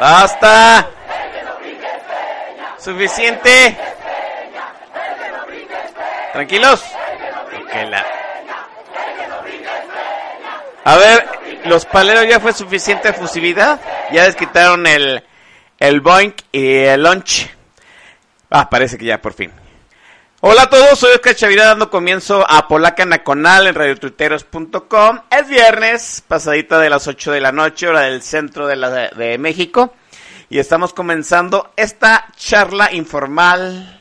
¡Basta! Suficiente. Tranquilos. A ver, los paleros ya fue suficiente efusividad. Ya desquitaron el, el boink y el lunch. Ah, parece que ya por fin. Hola a todos, soy Oscar Chavira dando comienzo a Polaca Nacional en radiotuiteros.com. Es viernes, pasadita de las 8 de la noche, hora del centro de, la, de México. Y estamos comenzando esta charla informal,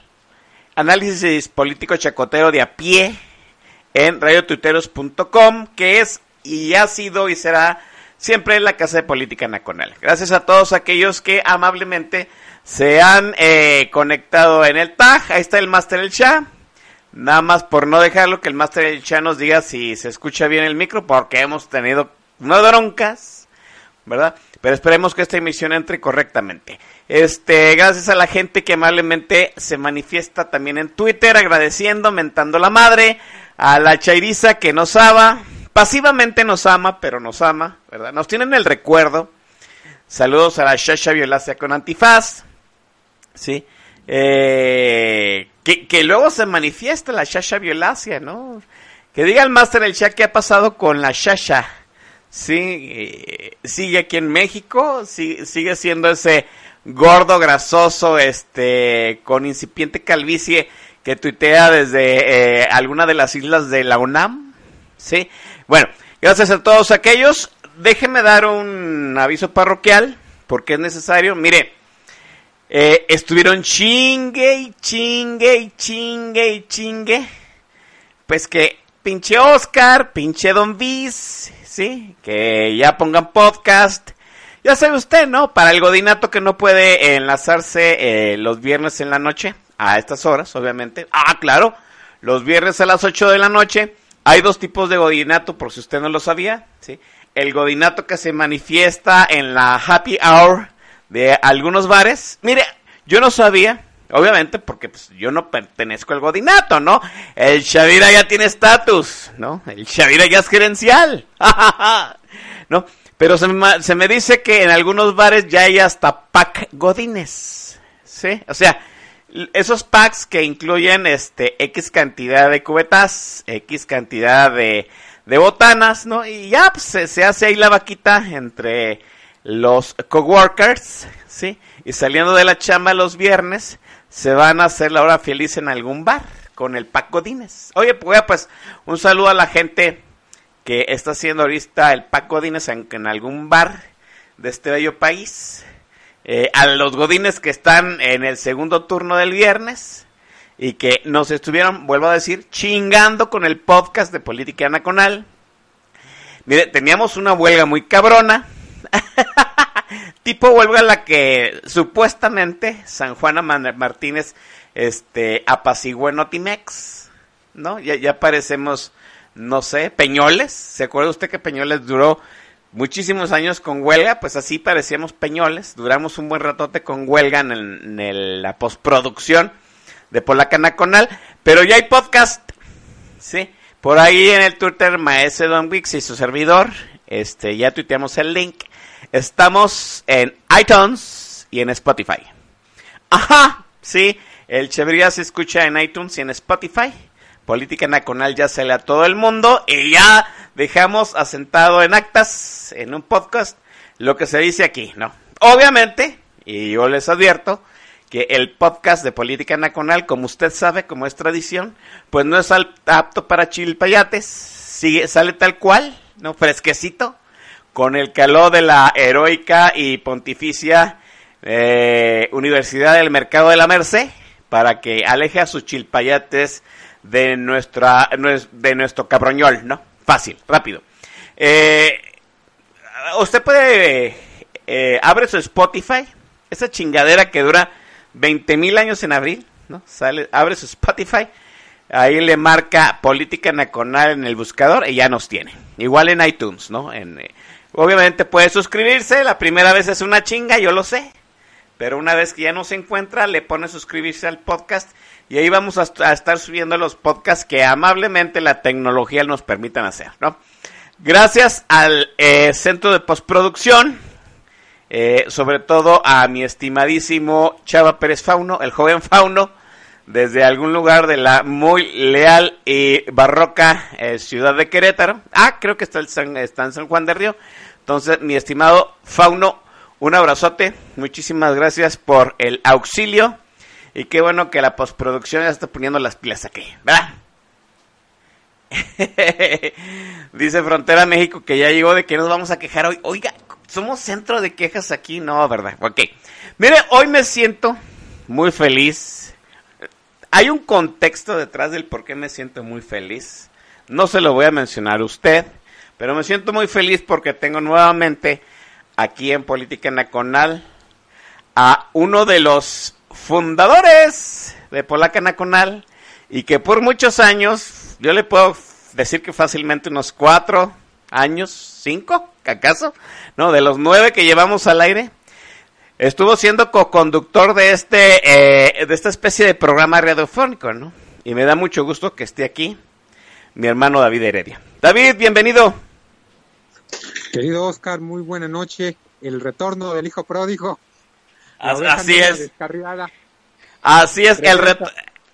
análisis político chacotero de a pie en radiotuiteros.com, que es y ha sido y será siempre la casa de política nacional. Gracias a todos aquellos que amablemente se han eh, conectado en el tag. Ahí está el Master El Chat. Nada más por no dejarlo que el Master El Chat nos diga si se escucha bien el micro, porque hemos tenido unas broncas, ¿verdad? Pero esperemos que esta emisión entre correctamente. Este, gracias a la gente que amablemente se manifiesta también en Twitter, agradeciendo, mentando la madre, a la Chairiza que nos ama, pasivamente nos ama, pero nos ama, ¿verdad? Nos tienen el recuerdo. Saludos a la Shasha Violácea con antifaz. Sí. Eh, que, que luego se manifiesta la Shasha Violácea, ¿no? Que diga el máster el chat qué ha pasado con la Shasha. Sí, eh, sigue aquí en México, sigue siendo ese gordo, grasoso, este, con incipiente calvicie que tuitea desde eh, alguna de las islas de la UNAM. Sí, bueno, gracias a todos aquellos. Déjenme dar un aviso parroquial, porque es necesario. Mire, eh, estuvieron chingue y chingue y chingue y chingue. Pues que pinche Oscar, pinche Don Viz, sí, que ya pongan podcast. Ya sabe usted, ¿no? Para el godinato que no puede enlazarse eh, los viernes en la noche, a estas horas, obviamente. Ah, claro, los viernes a las 8 de la noche. Hay dos tipos de godinato, por si usted no lo sabía, ¿sí? El godinato que se manifiesta en la happy hour de algunos bares. Mire, yo no sabía, obviamente, porque pues, yo no pertenezco al godinato, ¿no? El Shavira ya tiene estatus, ¿no? El Shavira ya es gerencial, ¿no? Pero se me, se me dice que en algunos bares ya hay hasta pack godines, ¿sí? O sea, esos packs que incluyen este X cantidad de cubetas, X cantidad de, de botanas, ¿no? Y ya pues, se, se hace ahí la vaquita entre los coworkers, ¿sí? Y saliendo de la chamba los viernes, se van a hacer la hora feliz en algún bar con el pack Godines. Oye, pues, pues un saludo a la gente que está haciendo ahorita el pack Godines en, en algún bar de este bello país. Eh, a los Godines que están en el segundo turno del viernes y que nos estuvieron, vuelvo a decir, chingando con el podcast de Política Nacional. Mire, teníamos una huelga muy cabrona. tipo huelga la que supuestamente San Juana Martínez este apaciguó en Notimex, ¿no? Ya, ya parecemos, no sé, Peñoles. ¿Se acuerda usted que Peñoles duró muchísimos años con huelga? Pues así parecíamos Peñoles. Duramos un buen ratote con huelga en, el- la postproducción de Polaca Nacional. Pero ya hay podcast, ¿sí? Por ahí en el Twitter, Maese Don Wix y su servidor, este, ya tuiteamos el link. Estamos en iTunes y en Spotify. Ajá, Sí, el Chevería se escucha en iTunes y en Spotify. Política Nacional ya sale a todo el mundo y ya dejamos asentado en actas, en un podcast, lo que se dice aquí, ¿no? Obviamente, y yo les advierto, que el podcast de Política Nacional, como usted sabe, como es tradición, pues no es apto para chilpayates, sigue, sale tal cual, ¿no? Fresquecito, con el calor de la heroica y pontificia eh, Universidad del Mercado de la Merced, para que aleje a sus chilpayates de nuestra de nuestro cabroñol, ¿no? Fácil, rápido. Eh, usted puede eh, abre su Spotify, esa chingadera que dura 20 mil años en abril, ¿no? Sale, abre su Spotify, ahí le marca Política Nacional en el buscador y ya nos tiene. Igual en iTunes, ¿no? En, eh, obviamente puede suscribirse, la primera vez es una chinga, yo lo sé. Pero una vez que ya no se encuentra, le pone suscribirse al podcast y ahí vamos a, estar subiendo los podcasts que amablemente la tecnología nos permitan hacer, ¿no? Gracias al eh, centro de postproducción, eh, sobre todo a mi estimadísimo Chava Pérez Fauno, el joven Fauno, desde algún lugar de la muy leal y barroca eh, ciudad de Querétaro. Ah, creo que está, el está en San Juan de Río. Entonces, mi estimado Fauno, un abrazote, muchísimas gracias por el auxilio y qué bueno que la postproducción ya está poniendo las pilas aquí, ¿verdad? Dice Frontera México que ya llegó de que nos vamos a quejar hoy. Oiga, somos centro de quejas aquí, no, ¿verdad? Ok. Mire, hoy me siento muy feliz. Hay un contexto detrás del por qué me siento muy feliz. No se lo voy a mencionar a usted, pero me siento muy feliz porque tengo nuevamente aquí en Política Nacional a uno de los fundadores de Polaca Nacional y que por muchos años, yo le puedo decir que fácilmente unos cuatro años, cinco, ¿acaso? No, de los nueve que llevamos al aire, estuvo siendo co-conductor de este, eh, de esta especie de programa radiofónico, ¿no? Y me da mucho gusto que esté aquí mi hermano David Heredia. David, bienvenido. Querido Oscar, muy buena noche. El retorno del hijo pródigo. Así es. Así es, el,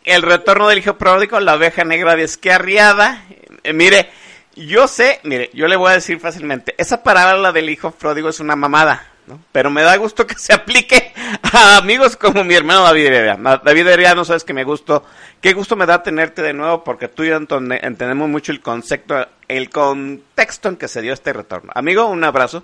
el retorno del hijo pródigo, la oveja negra descarriada. Eh, mire, yo sé, mire, yo le voy a decir fácilmente, esa parábola del hijo pródigo es una mamada, ¿no? Pero me da gusto que se aplique a amigos como mi hermano David Heredia. David Heredia, no sabes que me gusto, qué gusto me da tenerte de nuevo porque tú y yo entendemos mucho el concepto, el contexto en que se dio este retorno. Amigo, un abrazo.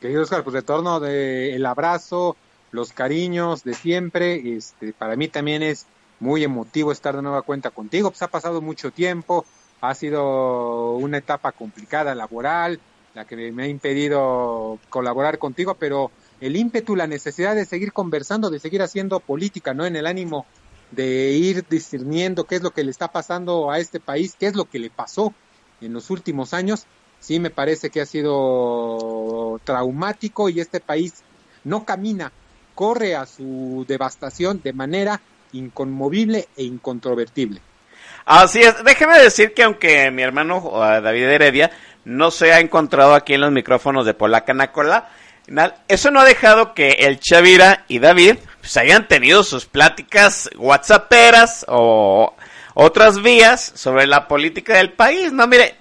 Querido Oscar, pues retorno del el abrazo, los cariños de siempre. Este, para mí también es muy emotivo estar de nueva cuenta contigo. Pues ha pasado mucho tiempo, ha sido una etapa complicada laboral, la que me ha impedido colaborar contigo, pero el ímpetu, la necesidad de seguir conversando, de seguir haciendo política, ¿no? En el ánimo de ir discerniendo qué es lo que le está pasando a este país, qué es lo que le pasó en los últimos años, sí me parece que ha sido traumático y este país no camina, corre a su devastación de manera inconmovible e incontrovertible. Así es, déjeme decir que aunque mi hermano David Heredia no se ha encontrado aquí en los micrófonos de Polaca Nacola, eso no ha dejado que el Chavira y David pues, hayan tenido sus pláticas whatsapperas o otras vías sobre la política del país. No, mire,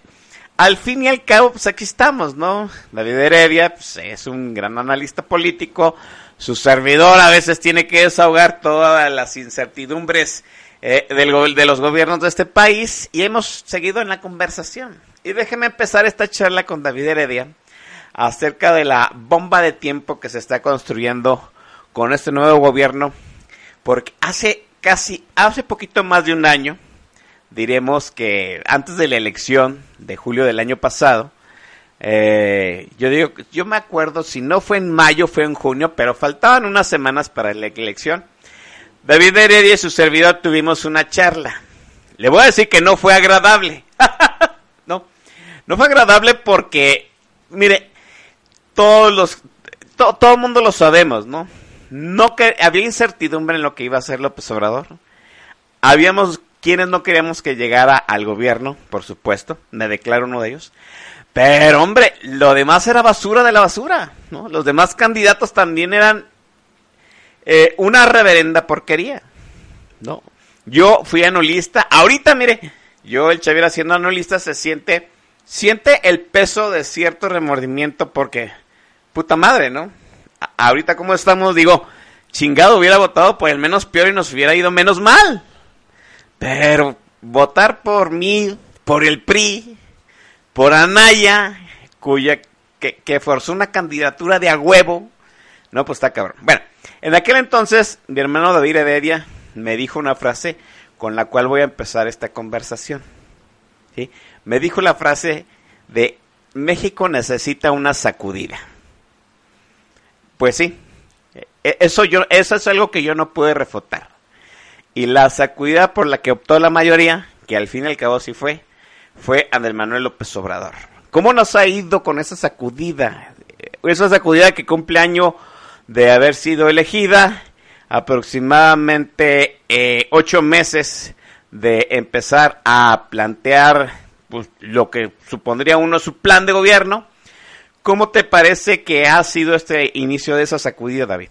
al fin y al cabo, pues aquí estamos, ¿no? David Heredia pues, es un gran analista político. Su servidor a veces tiene que desahogar todas las incertidumbres eh, del, de los gobiernos de este país y hemos seguido en la conversación. Y déjeme empezar esta charla con David Heredia acerca de la bomba de tiempo que se está construyendo con este nuevo gobierno, porque hace casi, hace poquito más de un año, diremos que antes de la elección de julio del año pasado, eh, yo digo, yo me acuerdo, si no fue en mayo, fue en junio, pero faltaban unas semanas para la elección. David Heredia y su servidor tuvimos una charla. Le voy a decir que no fue agradable. no, no fue agradable porque, mire, todos los, todo el mundo lo sabemos, ¿no? No que había incertidumbre en lo que iba a hacer López Obrador. Habíamos quienes no queríamos que llegara al gobierno, por supuesto, me declaro uno de ellos. Pero hombre, lo demás era basura de la basura, ¿no? Los demás candidatos también eran eh, una reverenda porquería. No. Yo fui anulista. Ahorita, mire, yo, el Xavier haciendo anulista, se siente, siente el peso de cierto remordimiento porque, puta madre, ¿no? ahorita como estamos, digo, chingado, hubiera votado por el menos peor y nos hubiera ido menos mal. Pero votar por mí, por el PRI, por Anaya, cuya que, que forzó una candidatura de a huevo, no, pues está cabrón. Bueno, en aquel entonces, mi hermano David Heredia me dijo una frase con la cual voy a empezar esta conversación. Me dijo la frase de México necesita una sacudida. Pues sí, e, eso, yo, eso es algo que yo no pude refutar. Y la sacudida por la que optó la mayoría, que al fin y al cabo sí fue, fue Andrés Manuel López Obrador. ¿Cómo nos ha ido con esa sacudida? Esa sacudida que cumple año de haber sido elegida, aproximadamente eh, ocho meses de empezar a plantear pues, lo que supondría uno su plan de gobierno. ¿Cómo te parece que ha sido este inicio de esa sacudida, David?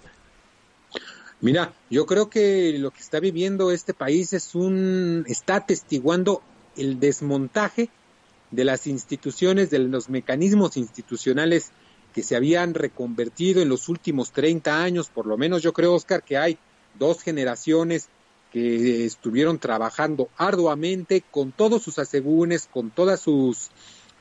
Mira, yo creo que lo que está viviendo este país es un está atestiguando el desmontaje de las instituciones, de los mecanismos institucionales que se habían reconvertido en los últimos 30 años, por lo menos yo creo, Oscar, que hay dos generaciones que estuvieron trabajando arduamente con todos sus asegúnes, con todas sus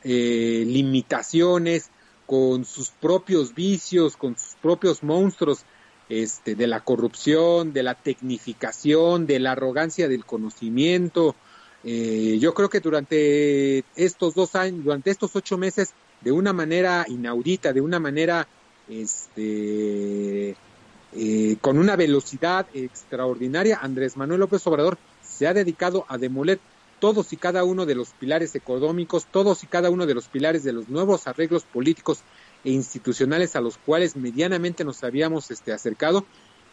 eh, limitaciones, con sus propios vicios, con sus propios monstruos este, de la corrupción, de la tecnificación, de la arrogancia del conocimiento. Eh, yo creo que durante estos dos años, durante estos ocho meses, de una manera inaudita, de una manera, este, eh, con una velocidad extraordinaria, Andrés Manuel López Obrador se ha dedicado a demoler todos y cada uno de los pilares económicos, todos y cada uno de los pilares de los nuevos arreglos políticos e institucionales a los cuales medianamente nos habíamos este, acercado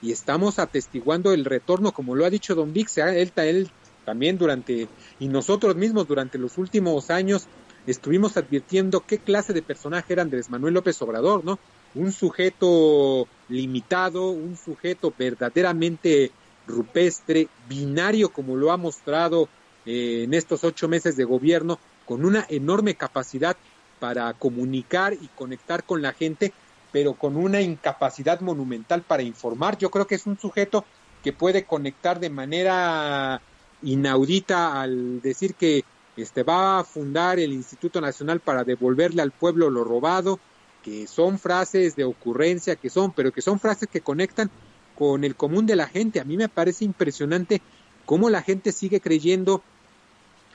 y estamos atestiguando el retorno, como lo ha dicho Don Vix, él, él también durante, y nosotros mismos durante los últimos años estuvimos advirtiendo qué clase de personaje era Andrés Manuel López Obrador, ¿no? Un sujeto limitado, un sujeto verdaderamente rupestre, binario como lo ha mostrado eh, en estos ocho meses de gobierno, con una enorme capacidad para comunicar y conectar con la gente, pero con una incapacidad monumental para informar. Yo creo que es un sujeto que puede conectar de manera inaudita al decir que este va a fundar el Instituto Nacional para devolverle al pueblo lo robado, que son frases de ocurrencia, que son, pero que son frases que conectan con el común de la gente. A mí me parece impresionante cómo la gente sigue creyendo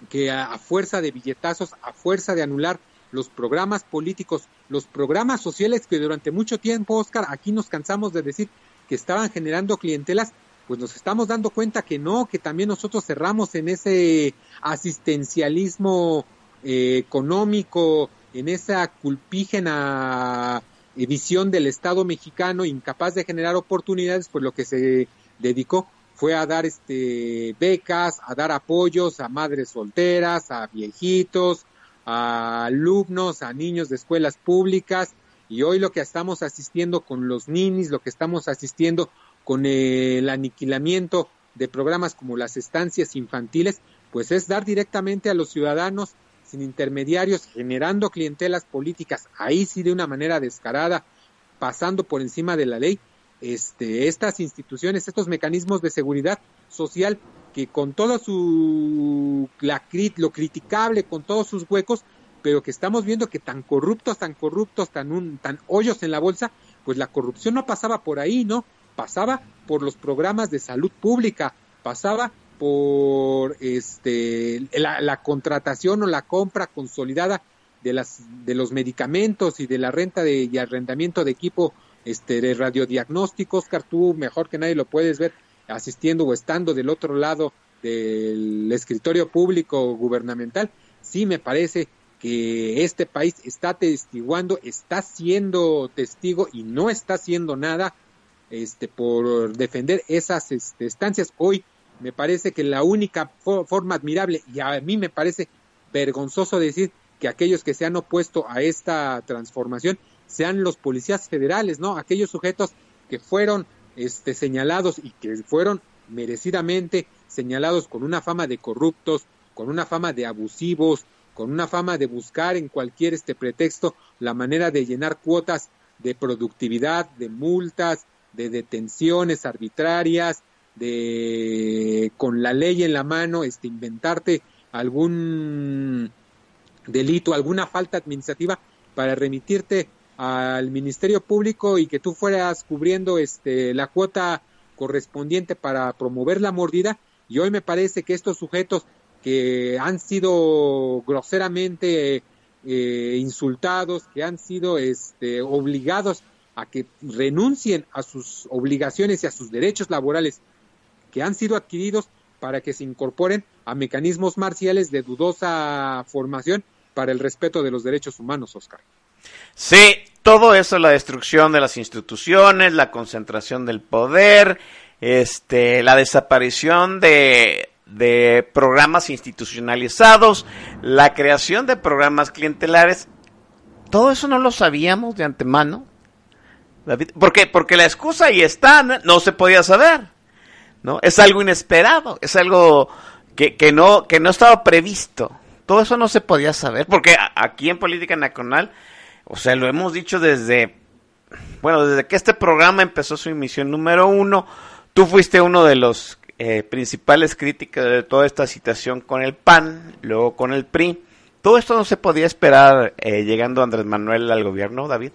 que a fuerza de billetazos, a fuerza de anular los programas políticos, los programas sociales que durante mucho tiempo, Oscar, aquí nos cansamos de decir que estaban generando clientelas, pues nos estamos dando cuenta que no, que también nosotros cerramos en ese asistencialismo eh, económico, en esa culpígena eh, visión del Estado mexicano incapaz de generar oportunidades, pues lo que se dedicó fue a dar este becas, a dar apoyos a madres solteras, a viejitos, a alumnos, a niños de escuelas públicas y hoy lo que estamos asistiendo con los ninis, lo que estamos asistiendo con el aniquilamiento de programas como las estancias infantiles, pues es dar directamente a los ciudadanos sin intermediarios, generando clientelas políticas, ahí sí de una manera descarada, pasando por encima de la ley, este, estas instituciones, estos mecanismos de seguridad social que con todo su la, lo criticable, con todos sus huecos, pero que estamos viendo que tan corruptos, tan corruptos, tan un, tan hoyos en la bolsa, pues la corrupción no pasaba por ahí, ¿no? Pasaba por los programas de salud pública, pasaba por este la, la contratación o la compra consolidada de las de los medicamentos y de la renta de, y arrendamiento de equipo este de radiodiagnóstico, Oscar, tú mejor que nadie lo puedes ver asistiendo o estando del otro lado del escritorio público gubernamental, sí me parece que este país está testiguando, está siendo testigo y no está haciendo nada este, por defender esas este, estancias. Hoy me parece que la única forma admirable, y a mí me parece vergonzoso decir que aquellos que se han opuesto a esta transformación sean los policías federales, ¿no? Aquellos sujetos que fueron este, señalados y que fueron merecidamente señalados con una fama de corruptos, con una fama de abusivos, con una fama de buscar en cualquier este pretexto la manera de llenar cuotas de productividad, de multas, de detenciones arbitrarias, de con la ley en la mano, este inventarte algún delito, alguna falta administrativa para remitirte al Ministerio Público y que tú fueras cubriendo este la cuota correspondiente para promover la mordida. Y hoy me parece que estos sujetos que han sido groseramente eh, insultados, que han sido este, obligados a que renuncien a sus obligaciones y a sus derechos laborales que han sido adquiridos para que se incorporen a mecanismos marciales de dudosa formación para el respeto de los derechos humanos, Oscar. Sí, todo eso, la destrucción de las instituciones, la concentración del poder, este, la desaparición de, de programas institucionalizados, la creación de programas clientelares, todo eso no lo sabíamos de antemano. David, ¿Por qué? Porque la excusa ahí está, no se podía saber. ¿no? Es algo inesperado, es algo que, que, no, que no estaba previsto. Todo eso no se podía saber, porque aquí en Política Nacional, o sea, lo hemos dicho desde, bueno, desde que este programa empezó su emisión número uno, tú fuiste uno de los eh, principales críticas de toda esta situación con el PAN, luego con el PRI. Todo esto no se podía esperar eh, llegando Andrés Manuel al gobierno, David.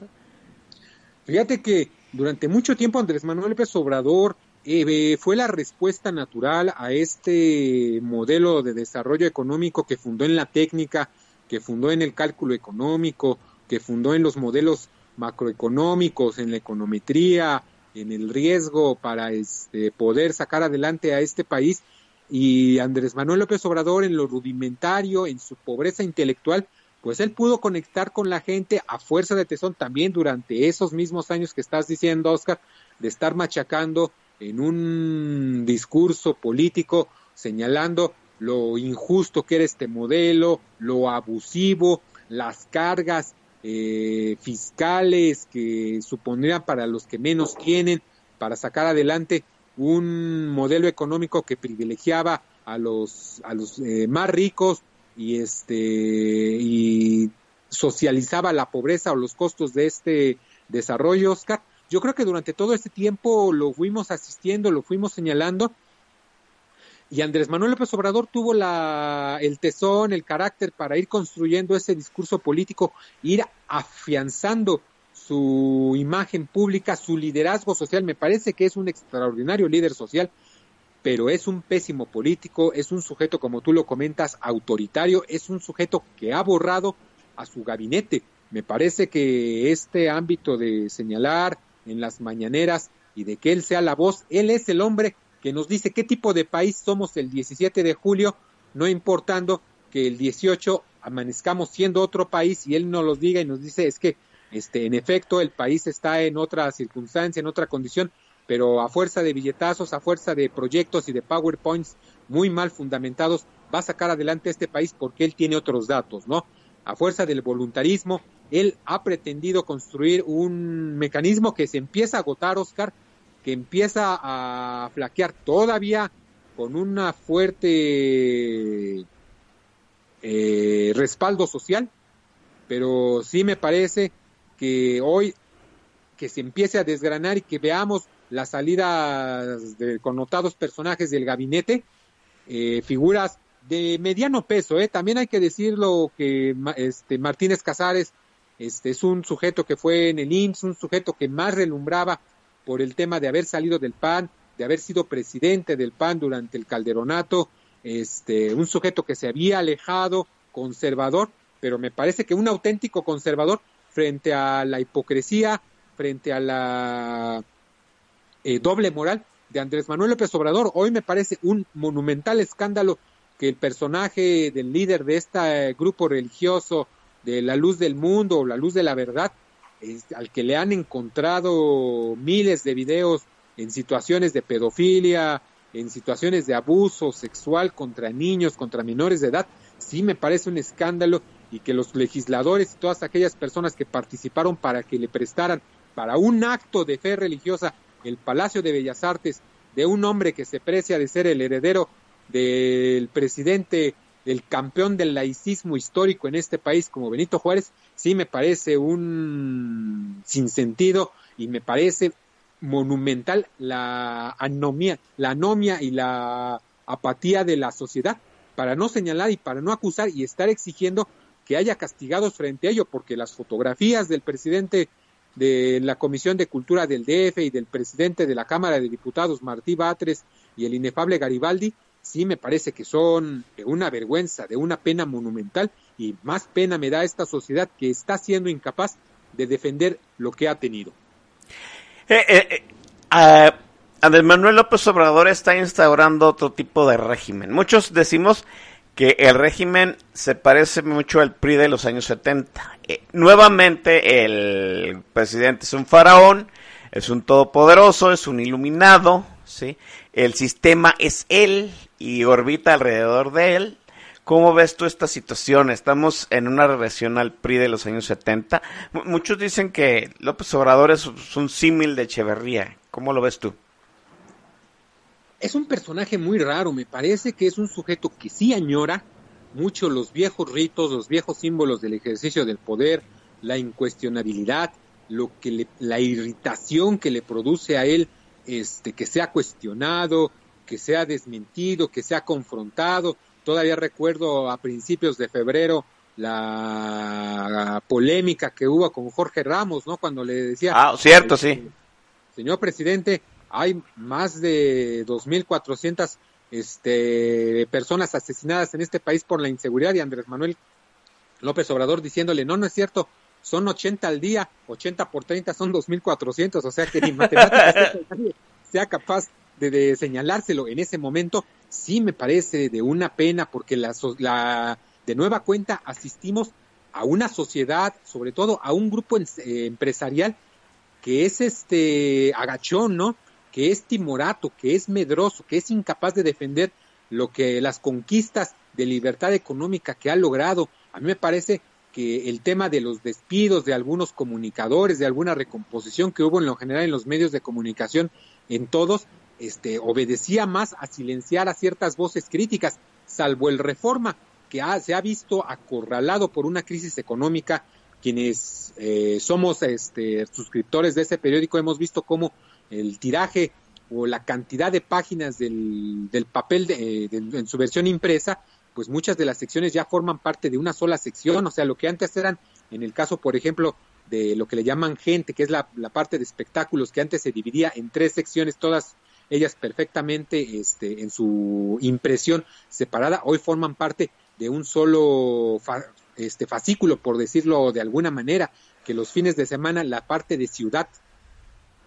Fíjate que durante mucho tiempo Andrés Manuel López Obrador eh, fue la respuesta natural a este modelo de desarrollo económico que fundó en la técnica, que fundó en el cálculo económico, que fundó en los modelos macroeconómicos, en la econometría, en el riesgo para este, poder sacar adelante a este país. Y Andrés Manuel López Obrador, en lo rudimentario, en su pobreza intelectual, pues él pudo conectar con la gente a fuerza de tesón también durante esos mismos años que estás diciendo, Oscar, de estar machacando en un discurso político señalando lo injusto que era este modelo, lo abusivo, las cargas eh, fiscales que supondrían para los que menos tienen, para sacar adelante un modelo económico que privilegiaba a los, a los eh, más ricos y, este, y socializaba la pobreza o los costos de este desarrollo, Oscar. Yo creo que durante todo este tiempo lo fuimos asistiendo, lo fuimos señalando, y Andrés Manuel López Obrador tuvo la, el tesón, el carácter para ir construyendo ese discurso político, ir afianzando su imagen pública, su liderazgo social. Me parece que es un extraordinario líder social, pero es un pésimo político, es un sujeto, como tú lo comentas, autoritario, es un sujeto que ha borrado a su gabinete. Me parece que este ámbito de señalar en las mañaneras y de que él sea la voz, él es el hombre que nos dice qué tipo de país somos el 17 de julio, no importando que el 18 amanezcamos siendo otro país y él nos lo diga y nos dice es que este en efecto el país está en otra circunstancia, en otra condición, pero a fuerza de billetazos, a fuerza de proyectos y de PowerPoints muy mal fundamentados, va a sacar adelante este país porque él tiene otros datos, ¿no? A fuerza del voluntarismo, él ha pretendido construir un mecanismo que se empieza a agotar, Oscar, que empieza a flaquear todavía con una fuerte eh, respaldo social, pero sí me parece que hoy que se empiece a desgranar y que veamos las salidas de connotados personajes del gabinete, eh, figuras de mediano peso, ¿eh? también hay que decirlo que este Martínez Casares este es un sujeto que fue en el IMSS, un sujeto que más relumbraba por el tema de haber salido del PAN, de haber sido presidente del PAN durante el calderonato, este, un sujeto que se había alejado, conservador, pero me parece que un auténtico conservador frente a la hipocresía, frente a la eh, doble moral de Andrés Manuel López Obrador. Hoy me parece un monumental escándalo que el personaje del líder de este grupo religioso de la luz del mundo o la luz de la verdad al que le han encontrado miles de videos en situaciones de pedofilia, en situaciones de abuso sexual contra niños, contra menores de edad, sí me parece un escándalo y que los legisladores y todas aquellas personas que participaron para que le prestaran para un acto de fe religiosa el Palacio de Bellas Artes de un hombre que se precia de ser el heredero del presidente, del campeón del laicismo histórico en este país como Benito Juárez, sí me parece un sinsentido y me parece monumental la anomia, la anomia y la apatía de la sociedad para no señalar y para no acusar y estar exigiendo que haya castigados frente a ello, porque las fotografías del presidente de la Comisión de Cultura del DF y del presidente de la Cámara de Diputados, Martí Batres, y el inefable Garibaldi, sí me parece que son de una vergüenza, de una pena monumental, y más pena me da esta sociedad que está siendo incapaz de defender lo que ha tenido. Eh, eh, eh, Andrés Manuel López Obrador está instaurando otro tipo de régimen. Muchos decimos que el régimen se parece mucho al PRI de los años 70. Eh, nuevamente el presidente es un faraón, es un todopoderoso, es un iluminado, ¿sí? El sistema es él y orbita alrededor de él. ¿Cómo ves tú esta situación? Estamos en una regresión al PRI de los años 70. muchos dicen que López Obrador es un símil de Echeverría. ¿Cómo lo ves tú? Es un personaje muy raro, me parece que es un sujeto que sí añora mucho los viejos ritos, los viejos símbolos del ejercicio del poder, la incuestionabilidad, lo que la irritación que le produce a él este que sea cuestionado, que sea desmentido, que sea confrontado. Todavía recuerdo a principios de febrero la polémica que hubo con Jorge Ramos, ¿no? Cuando le decía, ah, cierto, sí. Señor presidente, hay más de 2.400 este, personas asesinadas en este país por la inseguridad y Andrés Manuel López Obrador diciéndole, no, no es cierto, son 80 al día, 80 por 30 son 2.400, o sea que ni matemáticas sea capaz de, señalárselo en ese momento, sí me parece de una pena porque la, la, de nueva cuenta asistimos a una sociedad, sobre todo a un grupo eh, empresarial que es este agachón, ¿no? Que es timorato, que es medroso, que es incapaz de defender lo que las conquistas de libertad económica que ha logrado. A mí me parece que el tema de los despidos de algunos comunicadores, de alguna recomposición que hubo en lo general en los medios de comunicación, en todos, este, obedecía más a silenciar a ciertas voces críticas, salvo el Reforma, que se ha visto acorralado por una crisis económica. Quienes eh, somos este, suscriptores de ese periódico hemos visto cómo el tiraje o la cantidad de páginas del, del papel de, en su versión impresa, pues muchas de las secciones ya forman parte de una sola sección, o sea, lo que antes eran, en el caso, por ejemplo, de lo que le llaman gente, que es la, la parte de espectáculos, que antes se dividía en tres secciones, todas ellas perfectamente este, en su impresión separada, hoy forman parte de un solo este, fascículo, por decirlo de alguna manera, que los fines de semana la parte de ciudad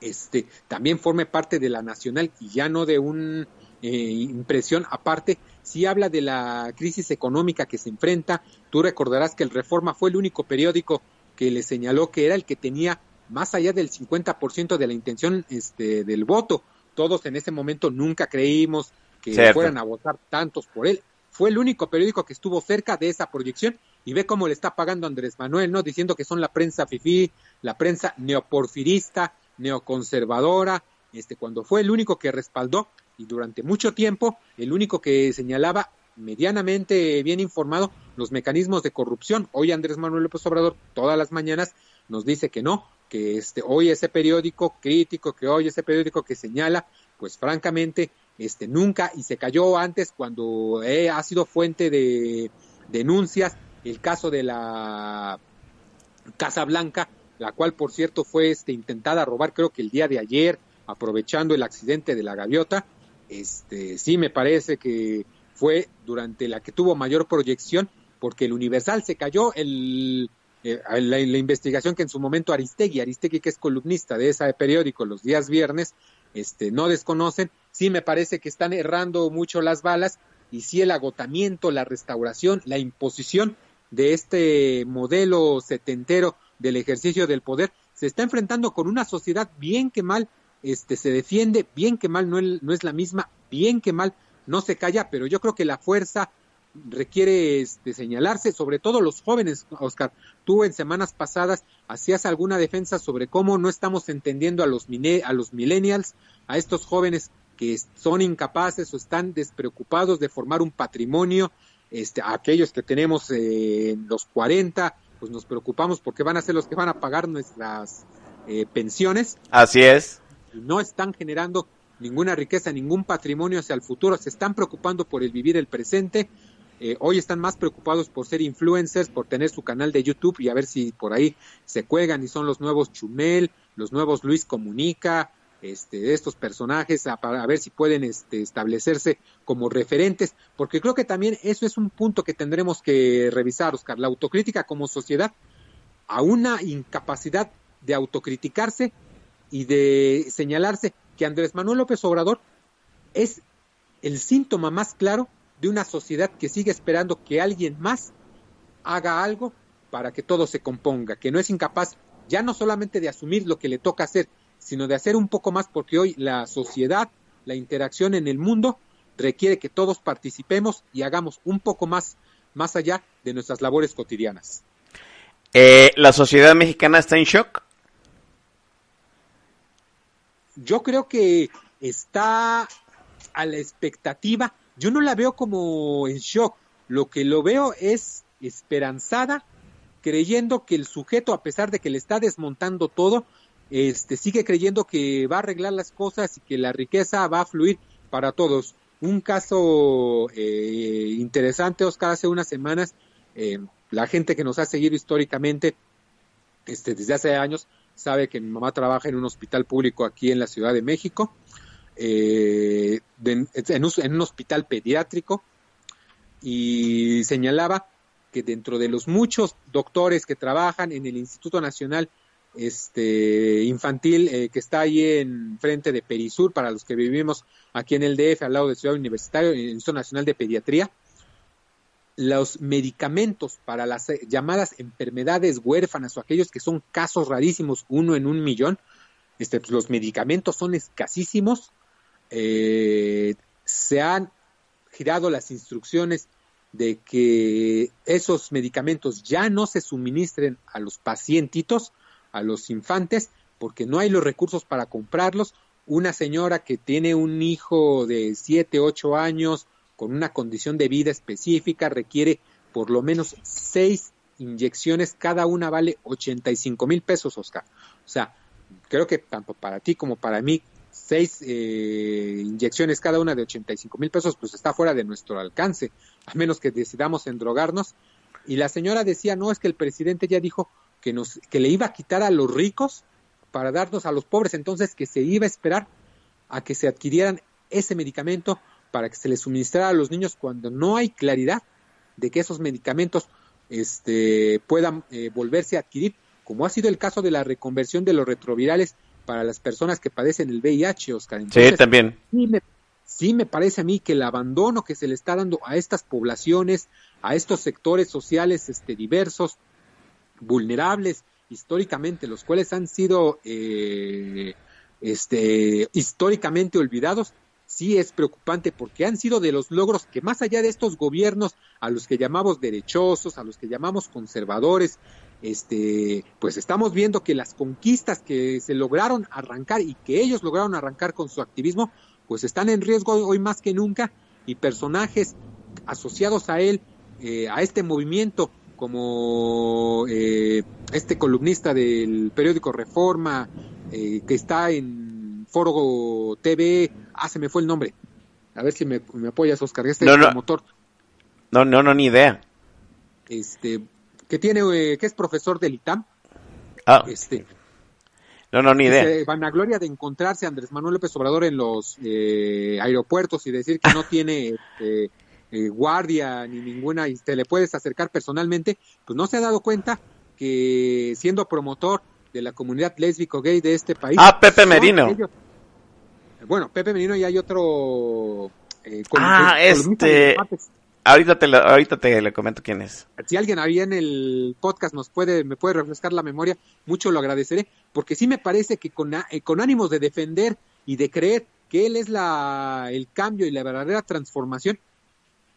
este, también forme parte de la nacional y ya no de una eh, impresión aparte, si habla de la crisis económica que se enfrenta. Tú recordarás que el Reforma fue el único periódico que le señaló que era el que tenía más allá del 50% de la intención este, del voto. Todos en ese momento nunca creímos que fueran a votar tantos por él. Fue el único periódico que estuvo cerca de esa proyección y ve cómo le está pagando Andrés Manuel, ¿no? Diciendo que son la prensa fifí, la prensa neoporfirista, neoconservadora, este, cuando fue el único que respaldó y durante mucho tiempo el único que señalaba medianamente bien informado los mecanismos de corrupción. Hoy Andrés Manuel López Obrador todas las mañanas nos dice que no, que este hoy ese periódico crítico, que hoy ese periódico que señala, pues francamente este nunca y se cayó antes cuando ha sido fuente de denuncias el caso de la Casa Blanca la cual por cierto fue este, intentada robar creo que el día de ayer, aprovechando el accidente de la gaviota. Este, sí me parece que fue durante la que tuvo mayor proyección, porque el Universal se cayó, el, eh, la, investigación que en su momento Aristegui, Aristegui que es columnista de ese periódico los días viernes, este, no desconocen, sí me parece que están errando mucho las balas y sí el agotamiento, la restauración, la imposición de este modelo setentero del ejercicio del poder, se está enfrentando con una sociedad bien que mal este, se defiende, bien que mal no, no es la misma, bien que mal no se calla, pero yo creo que la fuerza requiere este, señalarse, sobre todo los jóvenes, Oscar. Tú en semanas pasadas hacías alguna defensa sobre cómo no estamos entendiendo a los, a los millennials, a estos jóvenes que son incapaces o están despreocupados de formar un patrimonio, este, aquellos que tenemos eh, los 40, pues nos preocupamos porque van a ser los que van a pagar nuestras eh, pensiones. Así es. No están generando ninguna riqueza, ningún patrimonio hacia el futuro, se están preocupando por el vivir el presente. Eh, hoy están más preocupados por ser influencers, por tener su canal de YouTube y a ver si por ahí se cuelgan y son los nuevos Chumel, los nuevos Luis Comunica, este, estos personajes, a, para ver si pueden este, establecerse como referentes, porque creo que también eso es un punto que tendremos que revisar, Oscar, la autocrítica como sociedad, a una incapacidad de autocriticarse y de señalarse que Andrés Manuel López Obrador es el síntoma más claro de una sociedad que sigue esperando que alguien más haga algo para que todo se componga, que no es incapaz ya no solamente de asumir lo que le toca hacer, sino de hacer un poco más porque hoy la sociedad, la interacción en el mundo requiere que todos participemos y hagamos un poco más más allá de nuestras labores cotidianas. Eh, ¿La sociedad mexicana está en shock? yo creo que está a la expectativa. Yo no la veo como en shock. Lo que lo veo es esperanzada, creyendo que el sujeto, a pesar de que le está desmontando todo, este, sigue creyendo que va a arreglar las cosas y que la riqueza va a fluir para todos. Un caso eh, interesante, Oscar, hace unas semanas, eh, la gente que nos ha seguido históricamente este, desde hace años sabe que mi mamá trabaja en un hospital público aquí en la Ciudad de México, eh, en, un, hospital pediátrico, y señalaba que dentro de los muchos doctores que trabajan en el Instituto Nacional este, Infantil eh, que está ahí en frente de Perisur, para los que vivimos aquí en el DF, al lado de Ciudad Universitaria, el Instituto Nacional de Pediatría, los medicamentos para las eh, llamadas enfermedades huérfanas o aquellos que son casos rarísimos, uno en un millón, este, pues, los medicamentos son escasísimos. Eh, se han girado las instrucciones de que esos medicamentos ya no se suministren a los pacientitos, a los infantes, porque no hay los recursos para comprarlos. Una señora que tiene un hijo de 7, 8 años con una condición de vida específica requiere por lo menos seis inyecciones, cada una vale 85 mil pesos, Oscar. O sea, creo que tanto para ti como para mí, seis eh, inyecciones cada una de 85 mil pesos, pues está fuera de nuestro alcance, a menos que decidamos endrogarnos. Y la señora decía, no, es que el presidente ya dijo que, nos, que le iba a quitar a los ricos para darnos a los pobres, entonces que se iba a esperar a que se adquirieran ese medicamento para que se les suministrara a los niños cuando no hay claridad de que esos medicamentos este, puedan eh, volverse a adquirir, como ha sido el caso de la reconversión de los retrovirales para las personas que padecen el VIH, Oscar. sí, también. Sí me, sí me parece a mí que el abandono que se le está dando a estas poblaciones, a estos sectores sociales este, diversos, vulnerables históricamente, los cuales han sido eh, este, históricamente olvidados, sí es preocupante porque han sido de los logros que más allá de estos gobiernos a los que llamamos derechosos, a los que llamamos conservadores, este, pues estamos viendo que las conquistas que se lograron arrancar y que ellos lograron arrancar con su activismo, pues están en riesgo hoy más que nunca y personajes asociados a él, eh, a este movimiento, como eh, este columnista del periódico Reforma, eh, que está en Foro TV, Ah, se me fue el nombre. A ver si me, apoyas, Oscar. Este no, no. motor. No, no, no, ni idea. Este, que tiene, eh, que es profesor del ITAM. Ah. Este. No, no, ni idea. Van a gloria de encontrarse a Andrés Manuel López Obrador en los eh, aeropuertos y decir que no tiene este, eh, guardia ni ninguna y te le puedes acercar personalmente, pues no se ha dado cuenta que siendo promotor de la comunidad lésbico gay de este país. Ah, Pepe Merino. Bueno, Pepe Menino y hay otro... Eh, ah, este... Ahorita te, lo, ahorita te le comento quién es. Si alguien ahí en el podcast nos puede, me puede refrescar la memoria, mucho lo agradeceré, porque sí me parece que con, eh, con ánimos de defender y de creer que él es la, el cambio y la verdadera transformación,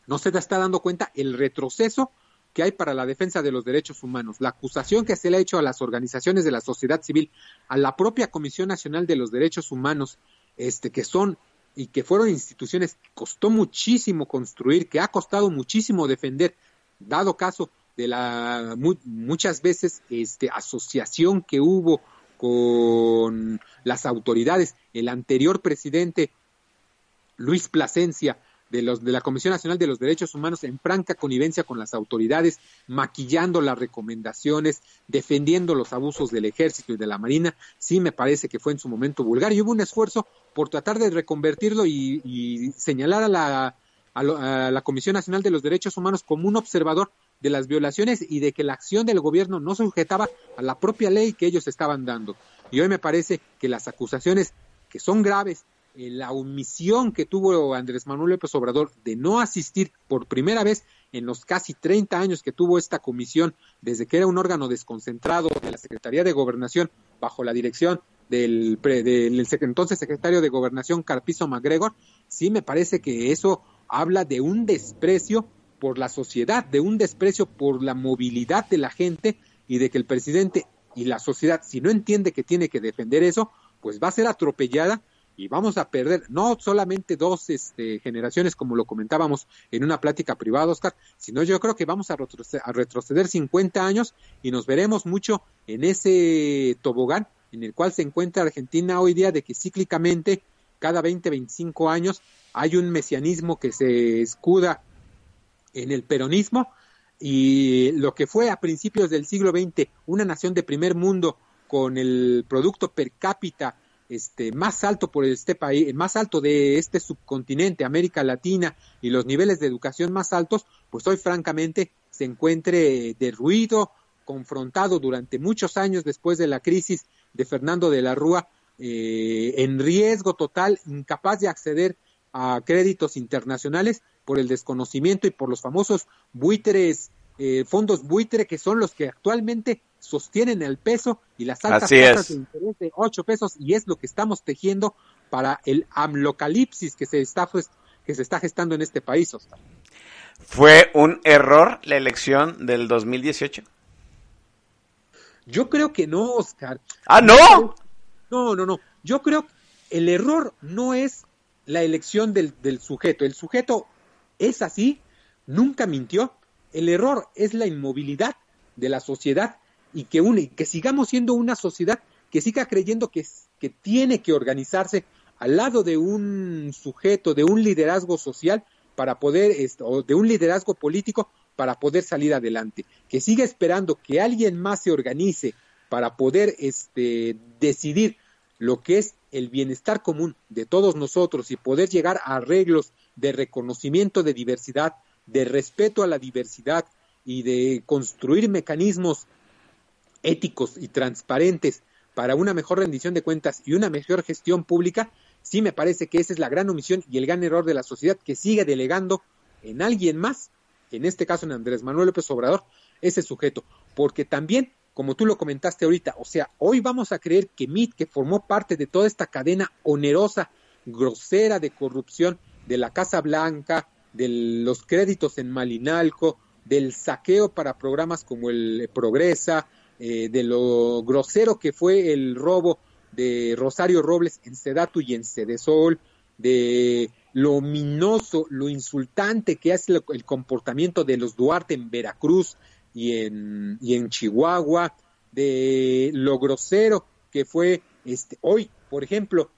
no se está dando cuenta el retroceso que hay para la defensa de los derechos humanos, la acusación que se le ha hecho a las organizaciones de la sociedad civil, a la propia Comisión Nacional de los Derechos Humanos, este, que son y que fueron instituciones que costó muchísimo construir, que ha costado muchísimo defender, dado caso de la muchas veces este asociación que hubo con las autoridades, el anterior presidente Luis Plasencia de, los, de la Comisión Nacional de los Derechos Humanos en franca connivencia con las autoridades, maquillando las recomendaciones, defendiendo los abusos del ejército y de la marina, sí me parece que fue en su momento vulgar y hubo un esfuerzo por tratar de reconvertirlo y, señalar a la, a la Comisión Nacional de los Derechos Humanos como un observador de las violaciones y de que la acción del gobierno no se sujetaba a la propia ley que ellos estaban dando. Y hoy me parece que las acusaciones que son graves eh, la omisión que tuvo Andrés Manuel López Obrador de no asistir por primera vez en los casi 30 años que tuvo esta comisión, desde que era un órgano desconcentrado de la Secretaría de Gobernación bajo la dirección del, del entonces secretario de Gobernación Carpizo MacGregor, sí me parece que eso habla de un desprecio por la sociedad, de un desprecio por la movilidad de la gente y de que el presidente y la sociedad, si no entiende que tiene que defender eso, pues va a ser atropellada y vamos a perder no solamente dos este, generaciones, como lo comentábamos en una plática privada, Oscar, sino yo creo que vamos a retroceder, a retroceder 50 años y nos veremos mucho en ese tobogán en el cual se encuentra Argentina hoy día de que cíclicamente cada 20, 25 años hay un mesianismo que se escuda en el peronismo y lo que fue a principios del siglo XX una nación de primer mundo con el producto per cápita este, más alto por este país, más alto de este subcontinente, América Latina, y los niveles de educación más altos, pues hoy francamente se encuentre derruido, confrontado durante muchos años después de la crisis de Fernando de la Rúa, eh, en riesgo total, incapaz de acceder a créditos internacionales por el desconocimiento y por los famosos buitres, eh, fondos buitre, que son los que actualmente sostienen el peso y las altas tasas de interés de 8 pesos y es lo que estamos tejiendo para el amlocalipsis que se está pues, que se está gestando en este país, Oscar. ¿Fue un error la elección del 2018? Yo creo que no, Oscar. Ah, no. No, no, no. Yo creo que el error no es la elección del, del sujeto. El sujeto es así, nunca mintió. El error es la inmovilidad de la sociedad y que, une, que sigamos siendo una sociedad que siga creyendo que, que tiene que organizarse al lado de un sujeto, de un liderazgo social para poder, o de un liderazgo político para poder salir adelante, que siga esperando que alguien más se organice para poder este, decidir lo que es el bienestar común de todos nosotros y poder llegar a arreglos de reconocimiento de diversidad, de respeto a la diversidad y de construir mecanismos éticos y transparentes para una mejor rendición de cuentas y una mejor gestión pública, sí me parece que esa es la gran omisión y el gran error de la sociedad que sigue delegando en alguien más, en este caso en Andrés Manuel López Obrador, ese sujeto. Porque también, como tú lo comentaste ahorita, o sea, hoy vamos a creer que MIT, que formó parte de toda esta cadena onerosa, grosera de corrupción de la Casa Blanca, de los créditos en Malinalco, del saqueo para programas como el Progresa, eh, de lo grosero que fue el robo de Rosario Robles en Sedatu y en Sedesol, de lo ominoso, lo insultante que hace el, comportamiento de los Duarte en Veracruz y en, y en Chihuahua, de lo grosero que fue este, hoy, por ejemplo,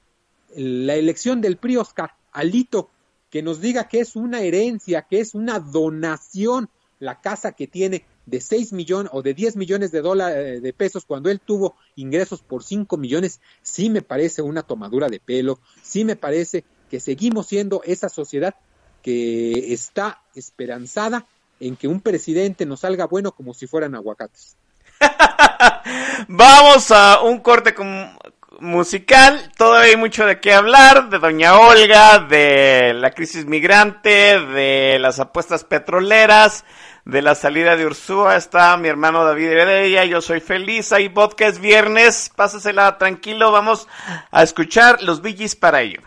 la elección del PRI Oscar Alito, que nos diga que es una herencia, que es una donación la casa que tiene de 6 millones o de 10 millones de dólares eh, de pesos cuando él tuvo ingresos por 5 millones, sí me parece una tomadura de pelo, sí me parece que seguimos siendo esa sociedad que está esperanzada en que un presidente nos salga bueno como si fueran aguacates. Vamos a un corte musical, todavía hay mucho de qué hablar, de Doña Olga, de la crisis migrante, de las apuestas petroleras, de la salida de Ursúa está mi hermano David Heredia, yo soy feliz, hay podcast viernes, pásasela tranquilo, vamos a escuchar los billis para ello.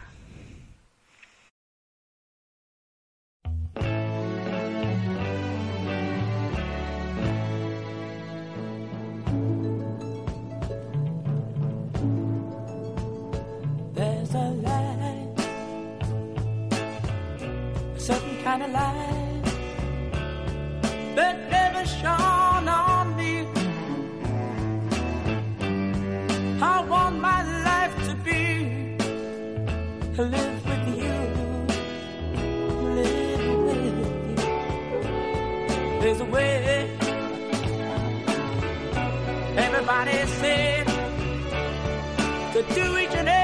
Live with you, live with you. There's a way. Everybody said to do each and every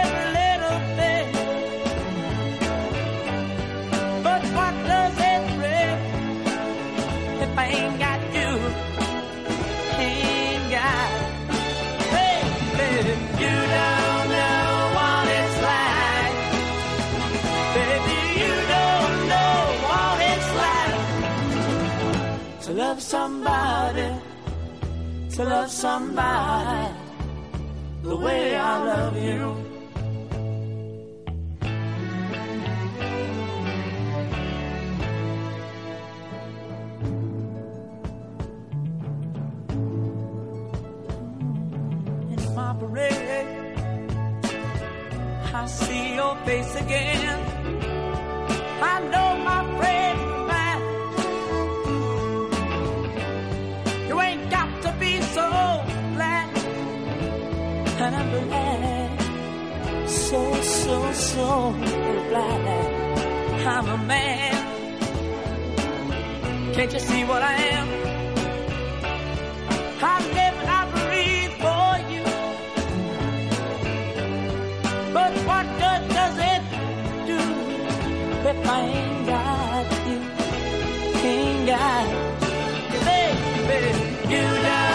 love somebody, to love somebody the way I love you. In my parade, I see your face again. I know my friend glad, so, so, so glad I'm a man. Can't you see what I am? I live and I breathe for you. But what good does it do if I ain't got you? Ain't got you, baby. You don't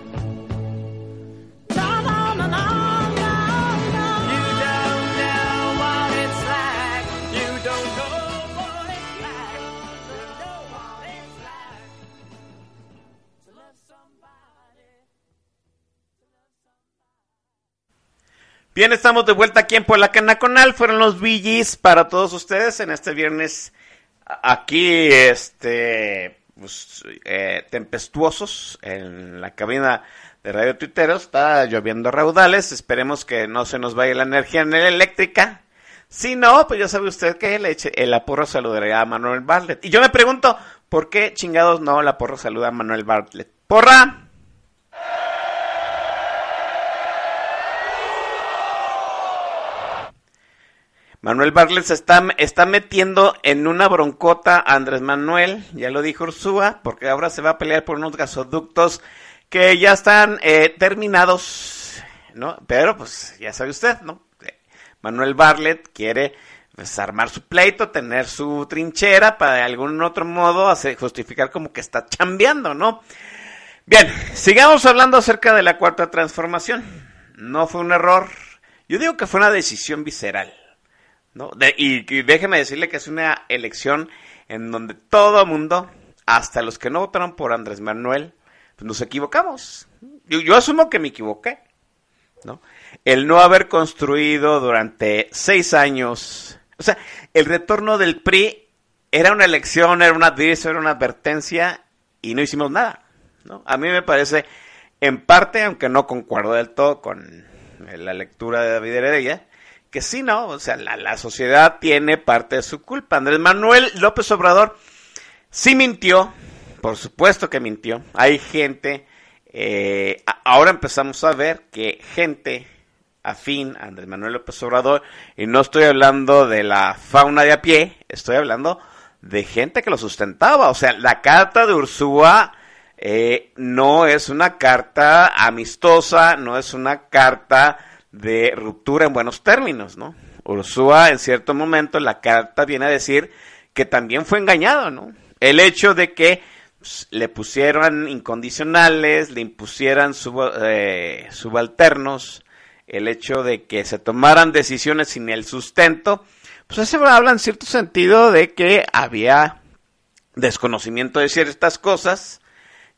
Bien, estamos de vuelta aquí en Puebla Canaconal. Fueron los VGs para todos ustedes en este viernes aquí, este, pues, eh, tempestuosos en la cabina de Radio Tuitero. Está lloviendo raudales. Esperemos que no se nos vaya la energía eléctrica. Si no, pues ya sabe usted que el, el aporro saludaría a Manuel Bartlett. Y yo me pregunto, ¿por qué chingados no el aporro saluda a Manuel Bartlett? ¡Porra! Manuel Bartlett se está, está metiendo en una broncota a Andrés Manuel, ya lo dijo Ursúa, porque ahora se va a pelear por unos gasoductos que ya están eh, terminados, ¿no? Pero pues ya sabe usted, ¿no? Manuel Bartlett quiere pues, armar su pleito, tener su trinchera para de algún otro modo hacer, justificar como que está chambeando, ¿no? Bien, sigamos hablando acerca de la cuarta transformación. No fue un error, yo digo que fue una decisión visceral. Y, déjeme decirle que es una elección en donde todo mundo, hasta los que no votaron por Andrés Manuel, pues nos equivocamos. Yo, asumo que me equivoqué, ¿no? El no haber construido durante seis años, o sea, el retorno del PRI era una elección, era un aviso, era una advertencia y no hicimos nada. A mí me parece, en parte, aunque no concuerdo del todo con la lectura de David Heredia, que sí, ¿no? O sea, la, la, sociedad tiene parte de su culpa. Andrés Manuel López Obrador sí mintió, por supuesto que mintió. Hay gente, eh, ahora empezamos a ver que gente afín a Andrés Manuel López Obrador, y no estoy hablando de la fauna de a pie, estoy hablando de gente que lo sustentaba. O sea, la carta de Ursúa eh, no es una carta amistosa, no es una carta de ruptura en buenos términos, ¿no? Ursúa en cierto momento la carta viene a decir que también fue engañado, ¿no? El hecho de que le pusieran incondicionales, le impusieran eh, subalternos, el hecho de que se tomaran decisiones sin el sustento, pues eso habla en cierto sentido de que había desconocimiento de ciertas cosas.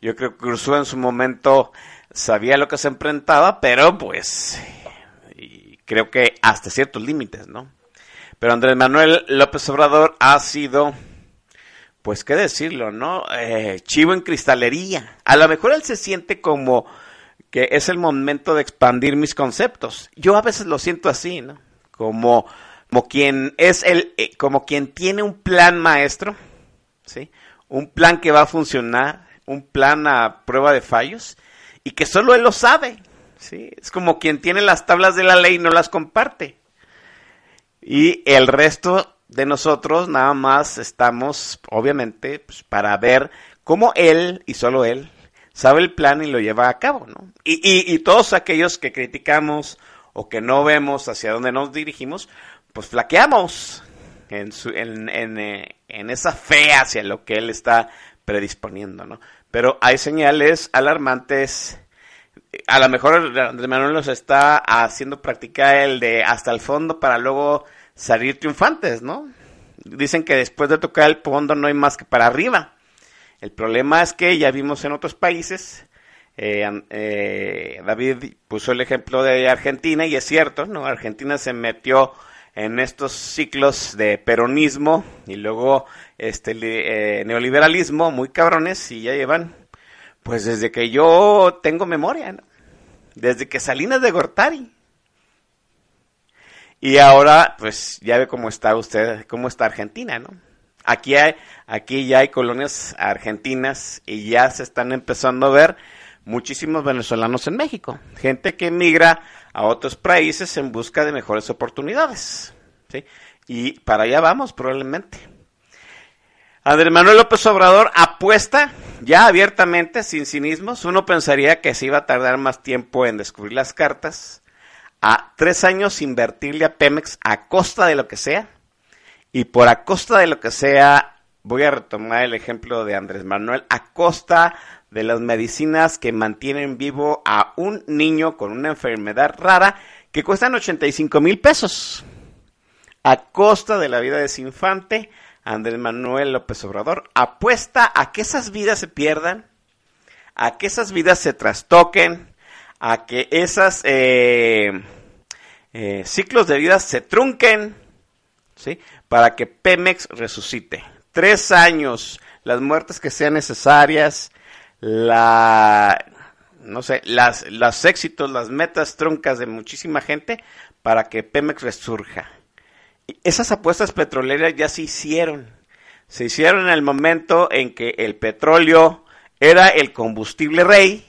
Yo creo que Cruzó en su momento sabía lo que se enfrentaba, pero pues creo que hasta ciertos límites, ¿no? Pero Andrés Manuel López Obrador ha sido, pues qué decirlo, ¿no? Eh, chivo en cristalería. A lo mejor él se siente como que es el momento de expandir mis conceptos. Yo a veces lo siento así, ¿no? Como, como quien es el, eh, como quien tiene un plan maestro, ¿sí? Un plan que va a funcionar, un plan a prueba de fallos y que solo él lo sabe, ¿sí? Es como quien tiene las tablas de la ley y no las comparte. Y el resto de nosotros nada más estamos, obviamente, pues, para ver cómo él y solo él sabe el plan y lo lleva a cabo, ¿no? Y, y, y todos aquellos que criticamos o que no vemos hacia dónde nos dirigimos, pues flaqueamos en, su, en, en, eh, esa fe hacia lo que él está predisponiendo, ¿no? Pero hay señales alarmantes. A lo mejor Andrés Manuel nos está haciendo practicar el de hasta el fondo para luego salir triunfantes, ¿no? Dicen que después de tocar el fondo no hay más que para arriba. El problema es que ya vimos en otros países, eh, eh, David puso el ejemplo de Argentina y es cierto, ¿no? Argentina se metió en estos ciclos de peronismo y luego este eh, neoliberalismo muy cabrones y ya llevan, pues desde que yo tengo memoria, ¿no? desde que Salinas de Gortari. Y ahora, pues ya ve cómo está usted, cómo está Argentina, ¿no? Aquí hay, aquí ya hay colonias argentinas y ya se están empezando a ver muchísimos venezolanos en México, gente que emigra a otros países en busca de mejores oportunidades, ¿sí? Y para allá vamos probablemente. Andrés Manuel López Obrador apuesta ya abiertamente, sin cinismos. Uno pensaría que se iba a tardar más tiempo en descubrir las cartas. A tres años invertirle a Pemex a costa de lo que sea. Y por a costa de lo que sea, voy a retomar el ejemplo de Andrés Manuel, a costa de las medicinas que mantienen vivo a un niño con una enfermedad rara que cuestan 85 mil pesos. A costa de la vida de ese infante, Andrés Manuel López Obrador apuesta a que esas vidas se pierdan, a que esas vidas se trastoquen, a que esos eh, eh, ciclos de vida se trunquen, ¿sí? Para que Pemex resucite. Tres años, las muertes que sean necesarias, la, no sé, las, los éxitos, las metas truncas de muchísima gente para que Pemex resurja. Esas apuestas petroleras ya se hicieron. Se hicieron en el momento en que el petróleo era el combustible rey,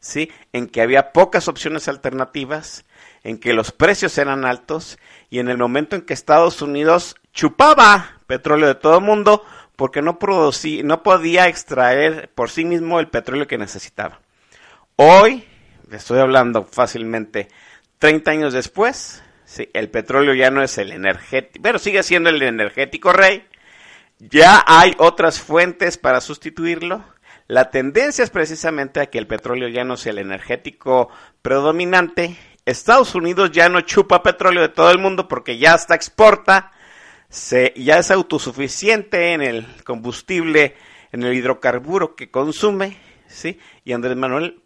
¿sí? En que había pocas opciones alternativas, en que los precios eran altos y en el momento en que Estados Unidos chupaba petróleo de todo el mundo porque no, producía, no podía extraer por sí mismo el petróleo que necesitaba. Hoy, estoy hablando fácilmente 30 años después, sí, el petróleo ya no es el energético, pero sigue siendo el energético rey. Ya hay otras fuentes para sustituirlo. La tendencia es precisamente a que el petróleo ya no sea el energético predominante. Estados Unidos ya no chupa petróleo de todo el mundo porque ya hasta exporta. Se, ya es autosuficiente en el combustible, en el hidrocarburo que consume, ¿sí? Y Andrés Manuel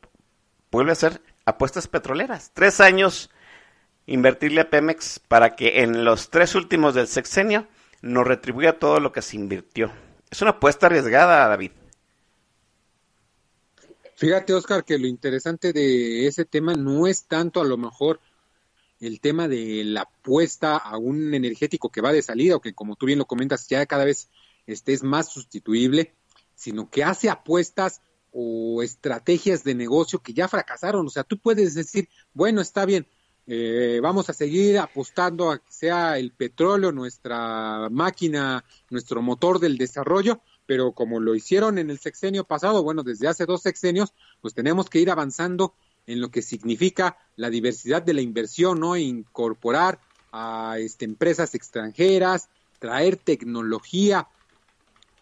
vuelve a hacer apuestas petroleras. Tres años invertirle a Pemex para que en los tres últimos del sexenio nos retribuya todo lo que se invirtió. Es una apuesta arriesgada, David. Fíjate, Oscar, que lo interesante de ese tema no es tanto a lo mejor el tema de la apuesta a un energético que va de salida o que, como tú bien lo comentas, ya cada vez este es más sustituible, sino que hace apuestas o estrategias de negocio que ya fracasaron. O sea, tú puedes decir, bueno, está bien, eh, vamos a seguir apostando a que sea el petróleo nuestra máquina, nuestro motor del desarrollo, pero como lo hicieron en el sexenio pasado, bueno, desde hace dos sexenios, pues tenemos que ir avanzando en lo que significa la diversidad de la inversión, ¿no? Incorporar a este, empresas extranjeras, traer tecnología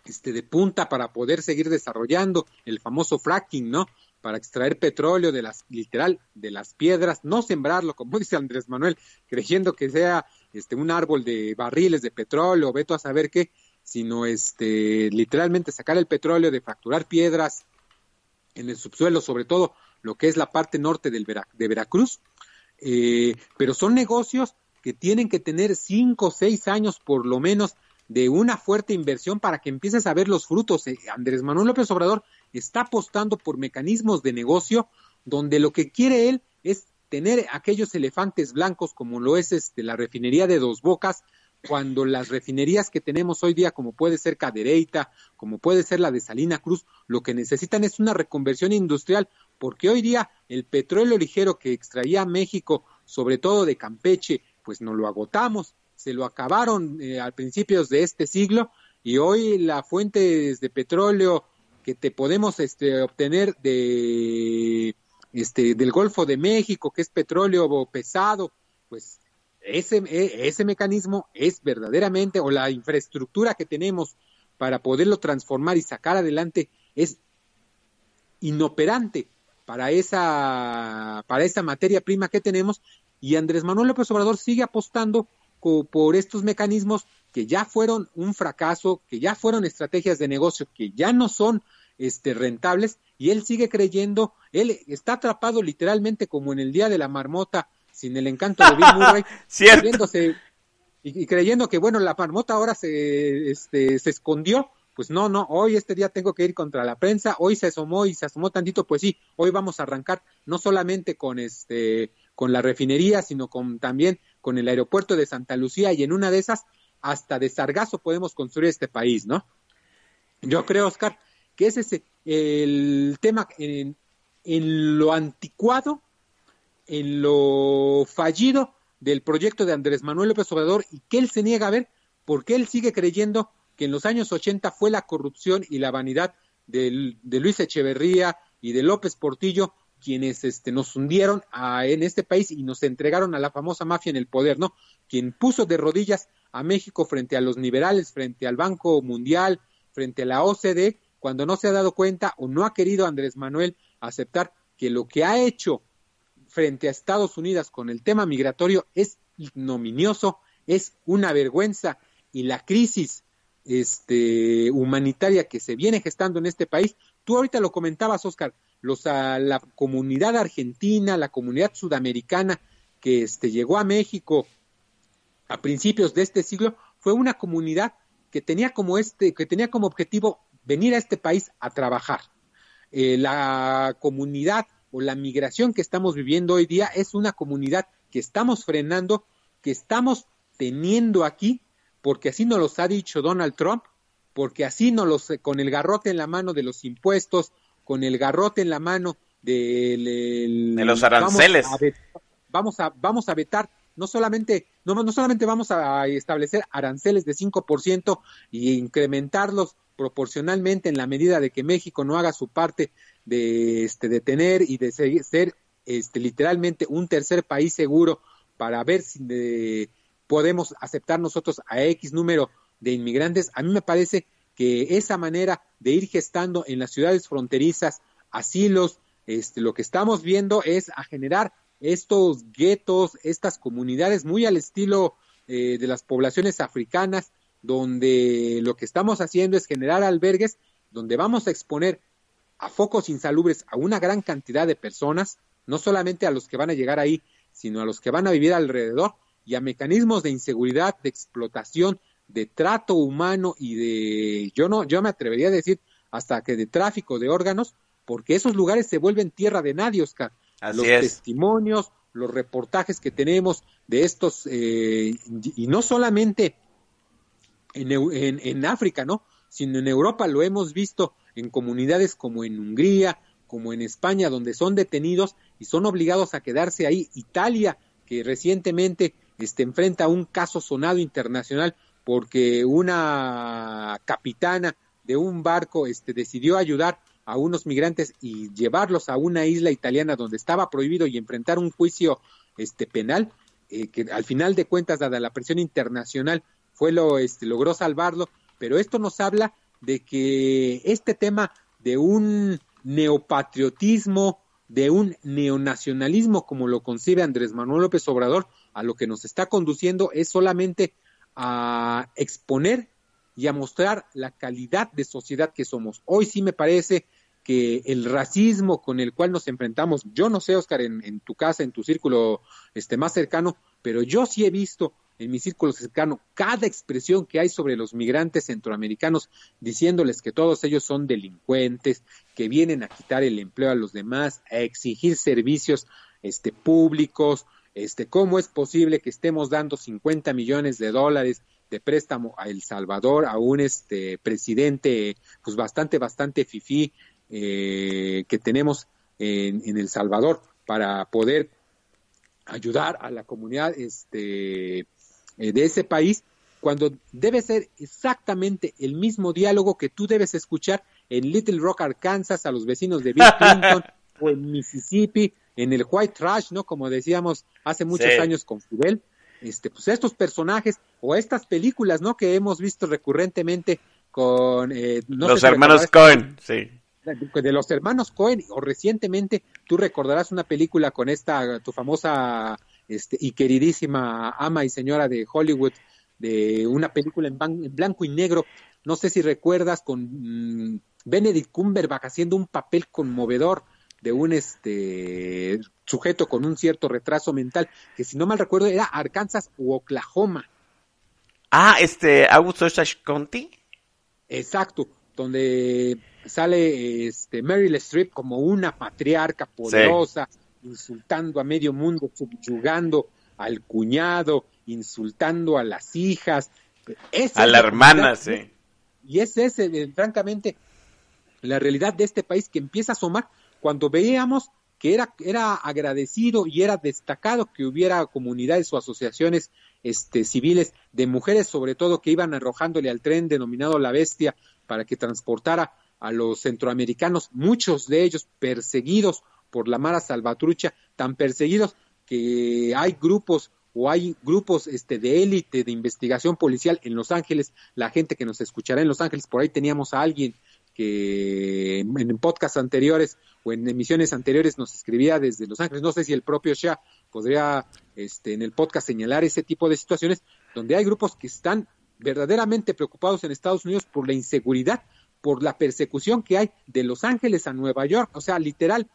este, de punta para poder seguir desarrollando el famoso fracking, ¿no? Para extraer petróleo de las, literal, de las piedras, no sembrarlo, como dice Andrés Manuel, creyendo que sea este un árbol de barriles de petróleo, veto a saber qué, sino este literalmente sacar el petróleo de fracturar piedras en el subsuelo, sobre todo lo que es la parte norte del de Veracruz, eh, pero son negocios que tienen que tener cinco o seis años por lo menos de una fuerte inversión para que empieces a ver los frutos. Eh, Andrés Manuel López Obrador está apostando por mecanismos de negocio donde lo que quiere él es tener aquellos elefantes blancos como lo es este, la refinería de Dos Bocas, cuando las refinerías que tenemos hoy día, como puede ser Cadereyta, como puede ser la de Salina Cruz, lo que necesitan es una reconversión industrial, porque hoy día el petróleo ligero que extraía México, sobre todo de Campeche, pues no lo agotamos, se lo acabaron eh, a principios de este siglo y hoy la fuente de petróleo te podemos este, obtener de este del Golfo de México, que es petróleo pesado, pues ese, e- ese mecanismo es verdaderamente, o la infraestructura que tenemos para poderlo transformar y sacar adelante es inoperante para esa, para esa materia prima que tenemos. Y Andrés Manuel López Obrador sigue apostando por estos mecanismos que ya fueron un fracaso, que ya fueron estrategias de negocio, que ya no son este, rentables y él sigue creyendo, él está atrapado literalmente como en el día de la marmota sin el encanto de Bill Murray, creyéndose- y, y creyendo que bueno, la marmota ahora se, este, se escondió, pues no, no, hoy este día tengo que ir contra la prensa, hoy se asomó y se asomó tantito, pues sí, hoy vamos a arrancar no solamente con este, con la refinería, sino con también con el aeropuerto de Santa Lucía y en una de esas hasta de Sargazo podemos construir este país, ¿no? Yo creo, Oscar, que ese es el tema en, lo anticuado, en lo fallido del proyecto de Andrés Manuel López Obrador y que él se niega a ver porque él sigue creyendo que en los años 80 fue la corrupción y la vanidad de, Luis Echeverría y de López Portillo quienes este, nos hundieron a- en este país y nos entregaron a la famosa mafia en el poder, ¿no? Quien puso de rodillas a México frente a los liberales, frente al Banco Mundial, frente a la OCDE, cuando no se ha dado cuenta o no ha querido Andrés Manuel aceptar que lo que ha hecho frente a Estados Unidos con el tema migratorio es ignominioso, es una vergüenza y la crisis este, humanitaria que se viene gestando en este país, tú ahorita lo comentabas, Oscar, los, a la comunidad argentina, la comunidad sudamericana que este, llegó a México a principios de este siglo, fue una comunidad que tenía como este, que tenía como objetivo venir a este país a trabajar. Eh, la comunidad o la migración que estamos viviendo hoy día es una comunidad que estamos frenando, que estamos teniendo aquí, porque así nos los ha dicho Donald Trump, porque así nos los, con el garrote en la mano de los impuestos, con el garrote en la mano del- el- De los aranceles. Vamos a, vamos a, vamos a vetar, no solamente, no, no solamente vamos a establecer aranceles de 5% y incrementarlos proporcionalmente en la medida de que México no haga su parte de este de tener y de ser, ser, este literalmente un tercer país seguro para ver si de- podemos aceptar nosotros a X número de inmigrantes, a mí me parece que esa manera de ir gestando en las ciudades fronterizas asilos, este, lo que estamos viendo es a generar estos guetos, estas comunidades muy al estilo eh, de las poblaciones africanas, donde lo que estamos haciendo es generar albergues donde vamos a exponer a focos insalubres a una gran cantidad de personas, no solamente a los que van a llegar ahí, sino a los que van a vivir alrededor y a mecanismos de inseguridad, de explotación, de trato humano y de, yo no, yo me atrevería a decir hasta que de tráfico de órganos, porque esos lugares se vuelven tierra de nadie, Oscar. Así los es. testimonios, los reportajes que tenemos de estos, eh, y no solamente en, en, en África, ¿no? Sino en Europa lo hemos visto en comunidades como en Hungría, como en España, donde son detenidos y son obligados a quedarse ahí. Italia, que recientemente este, enfrenta un caso sonado internacional porque una capitana de un barco este, decidió ayudar a unos migrantes y llevarlos a una isla italiana donde estaba prohibido y enfrentar un juicio este, penal, eh, que al final de cuentas, dada la presión internacional, fue lo este, logró salvarlo, pero esto nos habla de que este tema de un neopatriotismo, de un neonacionalismo como lo concibe Andrés Manuel López Obrador, a lo que nos está conduciendo es solamente a exponer y a mostrar la calidad de sociedad que somos. Hoy sí me parece que el racismo con el cual nos enfrentamos, yo no sé, Oscar, en, en tu casa, en tu círculo este, más cercano, pero yo sí he visto en mi círculo cercano cada expresión que hay sobre los migrantes centroamericanos, diciéndoles que todos ellos son delincuentes, que vienen a quitar el empleo a los demás, a exigir servicios este, públicos, este, ¿cómo es posible que estemos dando 50 millones de dólares de préstamo a El Salvador, a un este, presidente pues bastante, bastante fifí eh, que tenemos en, en El Salvador para poder ayudar a la comunidad este, eh, de ese país, cuando debe ser exactamente el mismo diálogo que tú debes escuchar en Little Rock, Arkansas, a los vecinos de Bill Clinton, o en Mississippi, en el White Trash, ¿no? Como decíamos hace muchos Sí. años con Fidel. Este, pues estos personajes o estas películas, ¿no? Que hemos visto recurrentemente con eh, no Los hermanos Cohen, sí. De los hermanos Cohen o recientemente tú recordarás una película con esta tu famosa este, y queridísima ama y señora de Hollywood de una película en, ban- en blanco y negro no sé si recuerdas con mm, Benedict Cumberbatch haciendo un papel conmovedor de un este sujeto con un cierto retraso mental que si no mal recuerdo era Arkansas u Oklahoma Ah, este, Augusto Conti. Exacto, donde sale este Meryl Streep como una patriarca poderosa, insultando a medio mundo, subyugando al cuñado, insultando a las hijas. Esa A es la hermana, sí. Y es ese, eh, francamente, la realidad de este país que empieza a asomar cuando veíamos que era, era agradecido y era destacado que hubiera comunidades o asociaciones este, civiles de mujeres, sobre todo, que iban arrojándole al tren denominado La Bestia para que transportara a los centroamericanos, muchos de ellos perseguidos por la Mara Salvatrucha, tan perseguidos que hay grupos o hay grupos este, de élite de investigación policial en Los Ángeles, la gente que nos escuchará en Los Ángeles, por ahí teníamos a alguien que en podcasts anteriores o en emisiones anteriores nos escribía desde Los Ángeles, no sé si el propio Shah podría este, en el podcast señalar ese tipo de situaciones donde hay grupos que están verdaderamente preocupados en Estados Unidos por la inseguridad, por la persecución que hay de Los Ángeles a Nueva York, o sea, literal,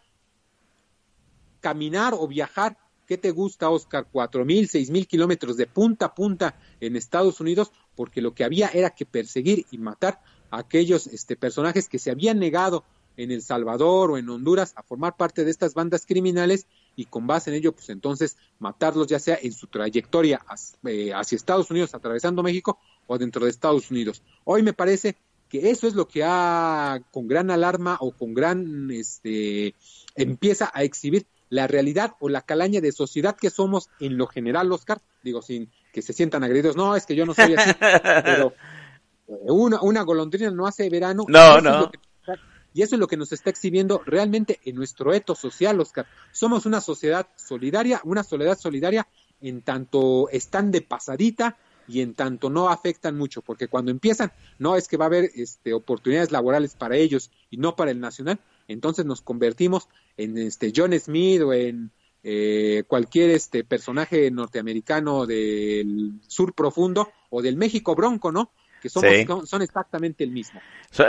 caminar o viajar, ¿qué te gusta, Oscar? Cuatro mil, seis mil kilómetros de punta a punta en Estados Unidos, porque lo que había era que perseguir y matar a aquellos este, personajes que se habían negado en El Salvador o en Honduras a formar parte de estas bandas criminales y con base en ello, pues entonces matarlos ya sea en su trayectoria eh, hacia Estados Unidos, atravesando México o dentro de Estados Unidos. Hoy me parece que eso es lo que ha con gran alarma o con gran este empieza a exhibir la realidad o la calaña de sociedad que somos en lo general, Oscar, digo sin que se sientan agredidos, no, es que yo no soy así, pero eh, una, una golondrina no hace verano. No, es no. que- y eso es lo que nos está exhibiendo realmente en nuestro eto social, Oscar. Somos una sociedad solidaria, una soledad solidaria en tanto están de pasadita y en tanto no afectan mucho, porque cuando empiezan, no es que va a haber este, oportunidades laborales para ellos y no para el nacional, entonces nos convertimos en este John Smith o en eh, cualquier este personaje norteamericano del sur profundo o del México bronco, ¿no? Que somos, Sí. son, son exactamente el mismo.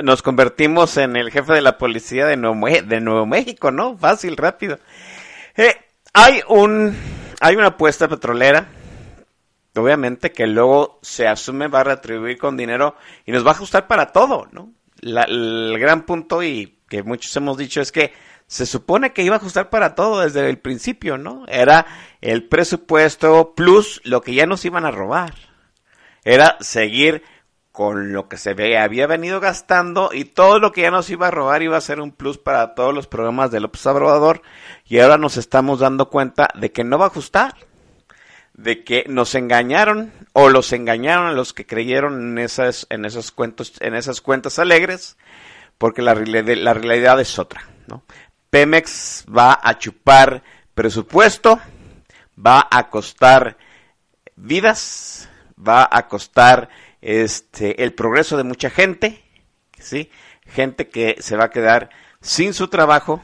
Nos convertimos en el jefe de la policía de Nuevo, de Nuevo México, ¿no? Fácil, rápido. Eh, hay un, hay una apuesta petrolera, obviamente, que luego se asume va a retribuir con dinero y nos va a ajustar para todo, ¿no? La- el gran punto y que muchos hemos dicho es que se supone que iba a ajustar para todo desde el principio, ¿no? Era el presupuesto plus lo que ya nos iban a robar. Era seguir con lo que se ve, había venido gastando y todo lo que ya nos iba a robar iba a ser un plus para todos los programas de López Obrador y ahora nos estamos dando cuenta de que no va a ajustar, de que nos engañaron o los engañaron a los que creyeron en esas en esos cuentos en esas cuentas alegres porque la, la realidad es otra, ¿no? Pemex va a chupar presupuesto, va a costar vidas, va a costar este el progreso de mucha gente, ¿sí? Gente que se va a quedar sin su trabajo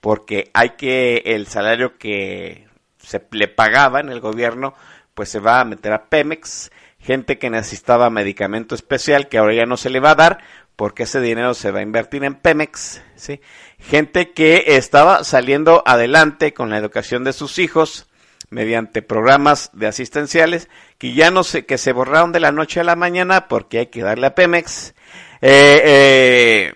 porque hay que el salario que se le pagaba en el gobierno pues se va a meter a Pemex, gente que necesitaba medicamento especial que ahora ya no se le va a dar porque ese dinero se va a invertir en Pemex, ¿sí? Gente que estaba saliendo adelante con la educación de sus hijos mediante programas de asistenciales que ya no sé, que se borraron de la noche a la mañana porque hay que darle a Pemex, eh, eh,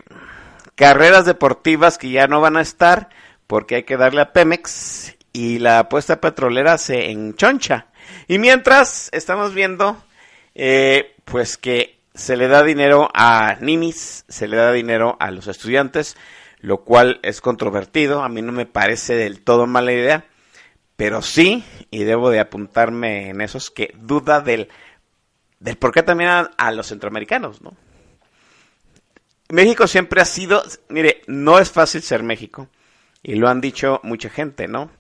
carreras deportivas que ya no van a estar porque hay que darle a Pemex y la apuesta petrolera se enchoncha. Y mientras estamos viendo, eh, pues que se le da dinero a ninis, se le da dinero a los estudiantes, lo cual es controvertido, a mí no me parece del todo mala idea, pero sí, y debo de apuntarme en esos, que duda del, del por qué también a los centroamericanos, ¿no? México siempre ha sido, mire, no es fácil ser México, y lo han dicho mucha gente, ¿no?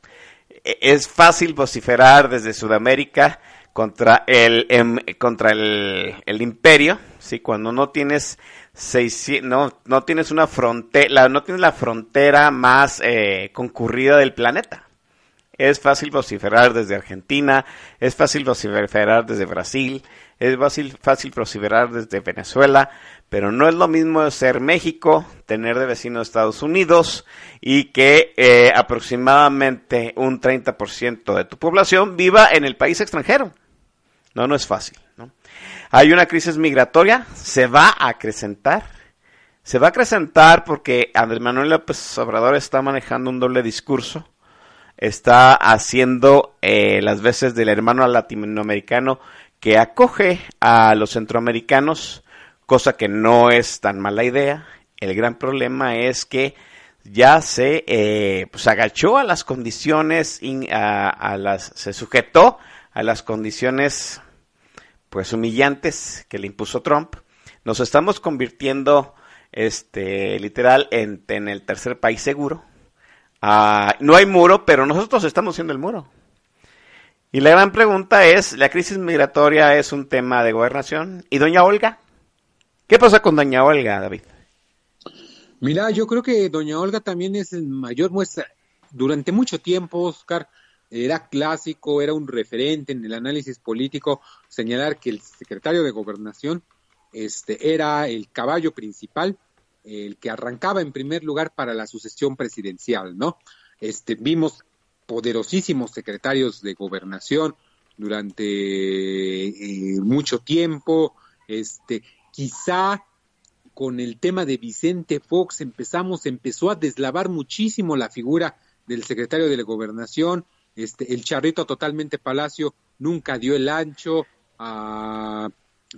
E- Es fácil vociferar desde Sudamérica contra el em, contra el, imperio, sí, cuando no tienes seisci- no no tienes una frontera, no tienes la frontera más eh, concurrida del planeta. Es fácil vociferar desde Argentina, es fácil vociferar desde Brasil, es fácil, fácil desde Venezuela, pero no es lo mismo ser México, tener de vecino Estados Unidos y que eh, aproximadamente un 30% de tu población viva en el país extranjero. No, no es fácil. ¿no? Hay una crisis migratoria, se va a acrecentar. Se va a acrecentar porque Andrés Manuel López Obrador está manejando un doble discurso está haciendo eh, las veces del hermano latinoamericano que acoge a los centroamericanos, cosa que no es tan mala idea. El gran problema es que ya se eh, pues agachó a las condiciones, a las, se sujetó a las condiciones pues humillantes que le impuso Trump. Nos estamos convirtiendo, este, literal, en, en el tercer país seguro. Ah, no hay muro, pero nosotros estamos siendo el muro. Y la gran pregunta es, ¿la crisis migratoria es un tema de gobernación? ¿Y doña Olga? ¿Qué pasa con doña Olga, David? Mira, yo creo que doña Olga también es el mayor muestra. Durante mucho tiempo, Oscar, era clásico, era un referente en el análisis político señalar que el secretario de Gobernación este, era el caballo principal, el que arrancaba en primer lugar para la sucesión presidencial, ¿no? Este, vimos poderosísimos secretarios de Gobernación durante eh, mucho tiempo, este, quizá con el tema de Vicente Fox empezamos, empezó a deslavar muchísimo la figura del secretario de la gobernación, este, el charrito totalmente palacio nunca dio el ancho, a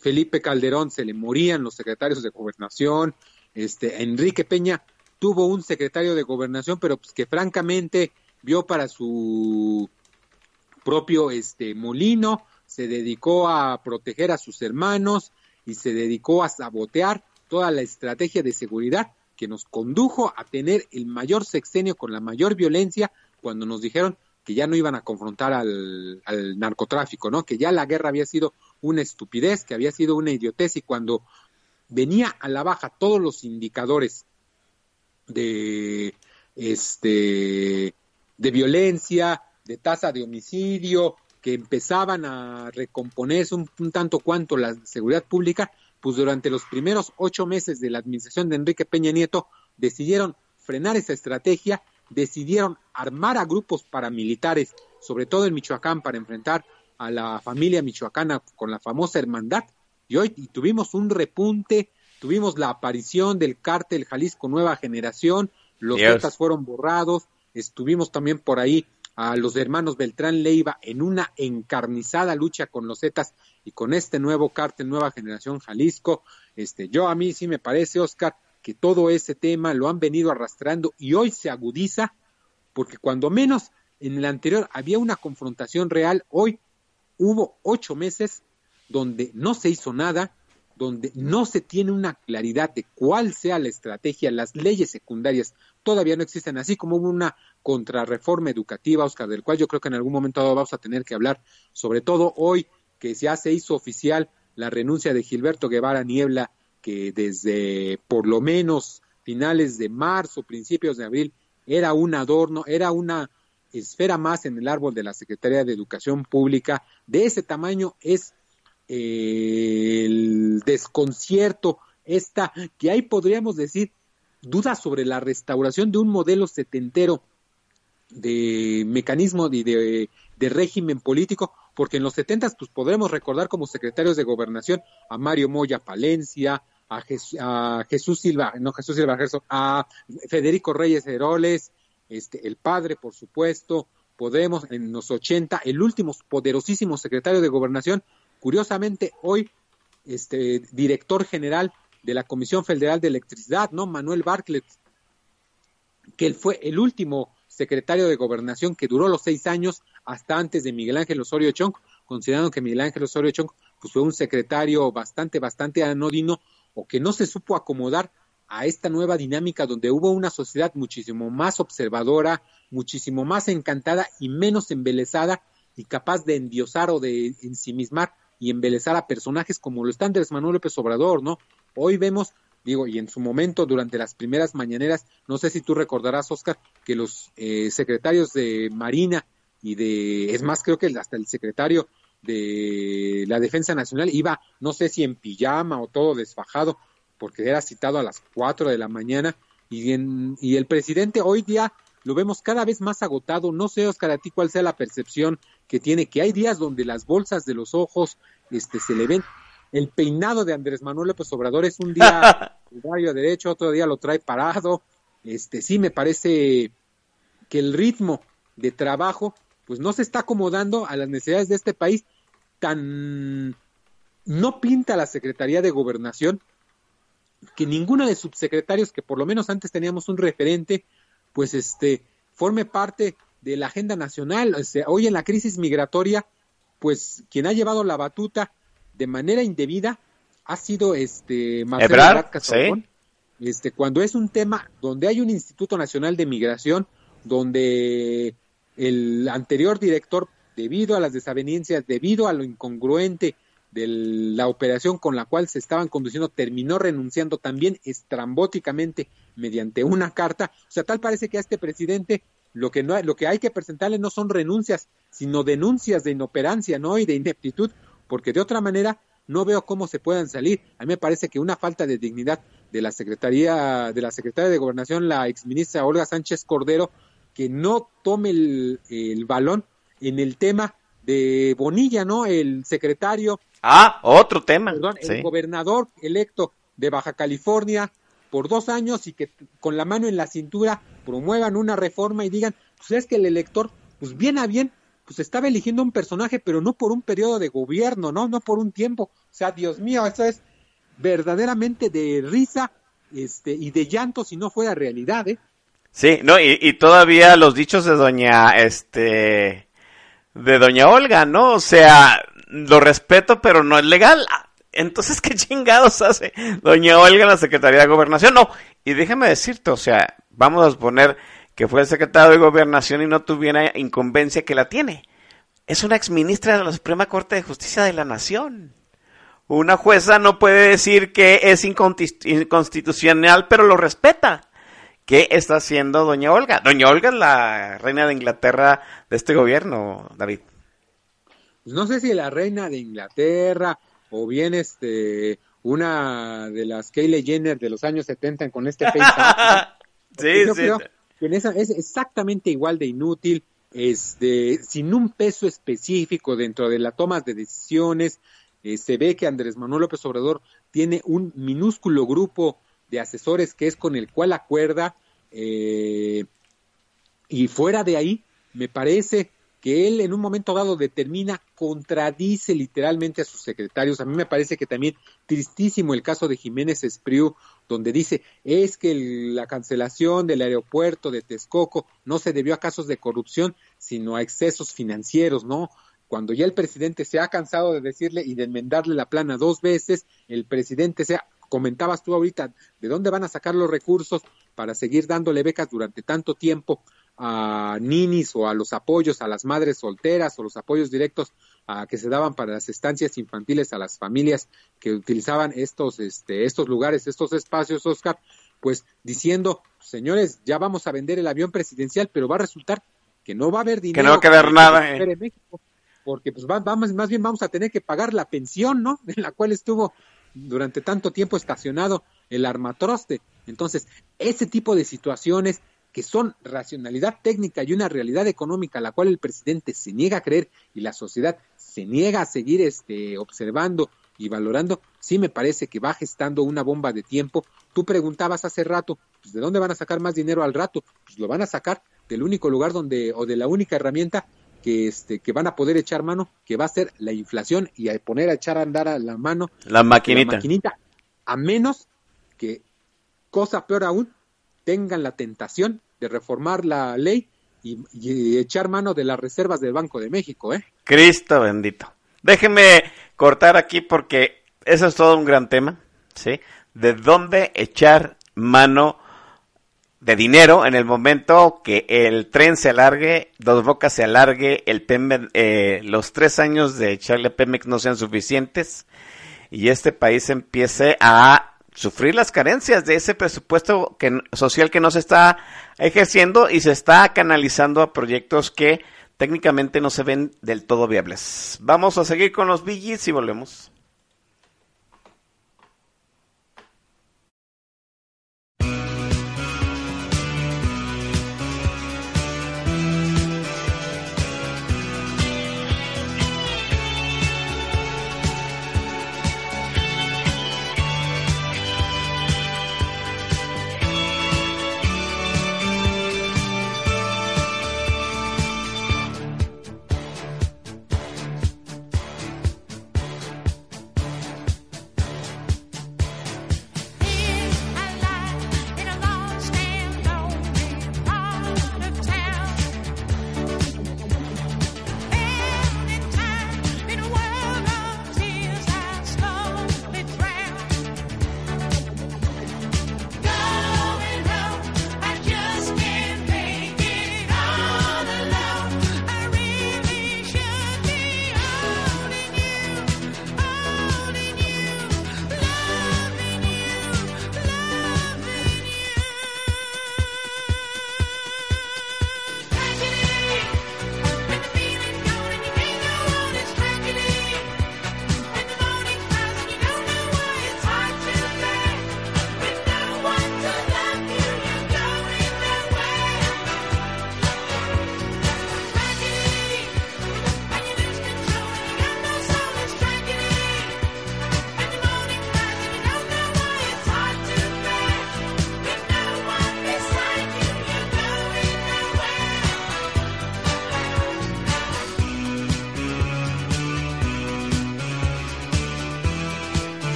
Felipe Calderón se le morían los secretarios de gobernación, este, Enrique Peña tuvo un secretario de gobernación, pero pues que francamente vio para su propio este molino, se dedicó a proteger a sus hermanos y se dedicó a sabotear toda la estrategia de seguridad que nos condujo a tener el mayor sexenio con la mayor violencia cuando nos dijeron que ya no iban a confrontar al, al narcotráfico, ¿no? Que ya la guerra había sido una estupidez, que había sido una idiotez y cuando venía a la baja todos los indicadores de este de violencia, de tasa de homicidio, que empezaban a recomponerse un, un tanto cuanto la seguridad pública, pues durante los primeros ocho meses de la administración de Enrique Peña Nieto decidieron frenar esa estrategia, decidieron armar a grupos paramilitares, sobre todo en Michoacán, para enfrentar a la familia michoacana con la famosa hermandad. Y hoy y tuvimos un repunte, tuvimos la aparición del cártel Jalisco Nueva Generación, los. Zetas fueron borrados, estuvimos también por ahí a los hermanos Beltrán Leiva en una encarnizada lucha con los Zetas y con este nuevo cártel Nueva Generación Jalisco. Este, yo a mí sí me parece, Oscar, que todo ese tema lo han venido arrastrando y hoy se agudiza porque cuando menos en el anterior había una confrontación real, hoy hubo ocho meses donde no se hizo nada, donde no se tiene una claridad de cuál sea la estrategia, las leyes secundarias todavía no existen, así como hubo una contrarreforma educativa, Oscar, del cual yo creo que en algún momento vamos a tener que hablar, sobre todo hoy que ya se hizo oficial la renuncia de Gilberto Guevara Niebla, que desde por lo menos finales de marzo, principios de abril, era un adorno, era una esfera más en el árbol de la Secretaría de Educación Pública. De ese tamaño es el desconcierto, esta, que ahí podríamos decir, dudas sobre la restauración de un modelo setentero de mecanismo de, de, régimen político, porque en los setentas pues podremos recordar como secretarios de gobernación a Mario Moya Palencia, a, a Jesús Silva, no Jesús Silva a Federico Reyes Heroles, este, el padre, por supuesto, Podemos en los 80, el último poderosísimo secretario de gobernación, curiosamente hoy, este, director general de la Comisión Federal de Electricidad, ¿no? Manuel Bartlett, que él fue el último secretario de gobernación que duró los seis años hasta antes de Miguel Ángel Osorio Chong, considerando que Miguel Ángel Osorio Chong pues, fue un secretario bastante, bastante anodino o que no se supo acomodar a esta nueva dinámica donde hubo una sociedad muchísimo más observadora, muchísimo más encantada y menos embelesada y capaz de endiosar o de ensimismar y embelezar a personajes como lo está Andrés Manuel López Obrador, ¿no? Hoy vemos, digo, y en su momento, durante las primeras mañaneras, no sé si tú recordarás, Oscar, que los eh, secretarios de Marina y de, es más, creo que hasta el secretario de la Defensa Nacional iba, no sé si en pijama o todo desfajado, porque era citado a las 4 de la mañana y, en, y el presidente hoy día lo vemos cada vez más agotado. No sé, Oscar, a ti cuál sea la percepción que tiene, que hay días donde las bolsas de los ojos este, se le ven. El peinado de Andrés Manuel López Obrador es un día rayo derecho, otro día lo trae parado. Este, sí me parece que el ritmo de trabajo pues no se está acomodando a las necesidades de este país tan no pinta la Secretaría de Gobernación que ninguno de subsecretarios, que por lo menos antes teníamos un referente, pues este, forme parte de la agenda nacional. O sea, hoy en la crisis migratoria, pues quien ha llevado la batuta de manera indebida ha sido este Marcelo Ebrard, Ebrard Castrojón. Este, cuando es un tema donde hay un Instituto Nacional de Migración, donde el anterior director, debido a las desavenencias, debido a lo incongruente de la operación con la cual se estaban conduciendo terminó renunciando también estrambóticamente mediante una carta. O sea, tal parece que a este presidente lo que no lo que hay que presentarle no son renuncias, sino denuncias de inoperancia, ¿no? y de ineptitud, porque de otra manera no veo cómo se puedan salir. A mí me parece que una falta de dignidad de la Secretaría de la Secretaria de Gobernación, la exministra Olga Sánchez Cordero, que no tome el, el balón en el tema de Bonilla, ¿no? El secretario Ah, otro tema. perdón, sí. el gobernador electo de Baja California por dos años y que con la mano en la cintura promuevan una reforma y digan, pues es que el elector, pues bien a bien, pues estaba eligiendo un personaje, pero no por un periodo de gobierno, no, no por un tiempo. O sea, Dios mío, eso es verdaderamente de risa este, y de llanto si no fuera realidad, ¿eh? Sí, no, y, y todavía los dichos de doña, este, de doña Olga, ¿no? O sea, lo respeto, pero no es legal. Entonces, ¿qué chingados hace doña Olga en la Secretaría de Gobernación? No, y déjame decirte, o sea, vamos a suponer que fue el secretario de Gobernación y no tuviera incumbencia que la tiene. Es una exministra de la Suprema Corte de Justicia de la Nación. Una jueza no puede decir que es inconstitucional, pero lo respeta. ¿Qué está haciendo doña Olga? Doña Olga es la reina de Inglaterra de este gobierno, David. No sé si la reina de Inglaterra o bien este una de las Kylie Jenner de los años 70 con este FaceTime. sí, Yo sí. creo que en esa es exactamente igual de inútil, este, sin un peso específico dentro de la toma de decisiones. Eh, se ve que Andrés Manuel López Obrador tiene un minúsculo grupo de asesores que es con el cual acuerda eh, y fuera de ahí me parece que él en un momento dado determina, contradice literalmente a sus secretarios. A mí me parece que también tristísimo el caso de Jiménez Espriu, donde dice es que la cancelación del aeropuerto de Texcoco no se debió a casos de corrupción, sino a excesos financieros, ¿no? Cuando ya el presidente se ha cansado de decirle y de enmendarle la plana dos veces, el presidente se ha, comentabas tú ahorita, ¿de dónde van a sacar los recursos para seguir dándole becas durante tanto tiempo a ninis o a los apoyos a las madres solteras o los apoyos directos a, que se daban para las estancias infantiles a las familias que utilizaban estos, este, estos lugares, estos espacios, Oscar? pues diciendo, señores, ya vamos a vender el avión presidencial, pero va a resultar que no va a haber dinero. no va a quedar nada, que eh. México, porque pues va- vamos, más bien vamos a tener que pagar la pensión, ¿no? En la cual estuvo durante tanto tiempo estacionado el armatroste. Entonces, ese tipo de situaciones que son racionalidad técnica y una realidad económica, la cual el presidente se niega a creer y la sociedad se niega a seguir este, observando y valorando, sí me parece que va gestando una bomba de tiempo. Tú preguntabas hace rato, pues, ¿de dónde van a sacar más dinero al rato? Pues lo van a sacar del único lugar donde, o de la única herramienta que, este, que van a poder echar mano, que va a ser la inflación y a poner a echar a andar a la mano La maquinita. la maquinita, a menos que, cosa peor aún, tengan la tentación de reformar la ley y, echar mano de las reservas del Banco de México, ¿eh? Cristo bendito. Déjeme cortar aquí porque eso es todo un gran tema, ¿sí? De dónde echar mano de dinero en el momento que el tren se alargue, Dos Bocas se alargue, el Pemex, eh, los tres años de echarle Pemex no sean suficientes y este país empiece a sufrir las carencias de ese presupuesto que, social que no se está ejerciendo y se está canalizando a proyectos que técnicamente no se ven del todo viables. Vamos a seguir con los BGs y volvemos.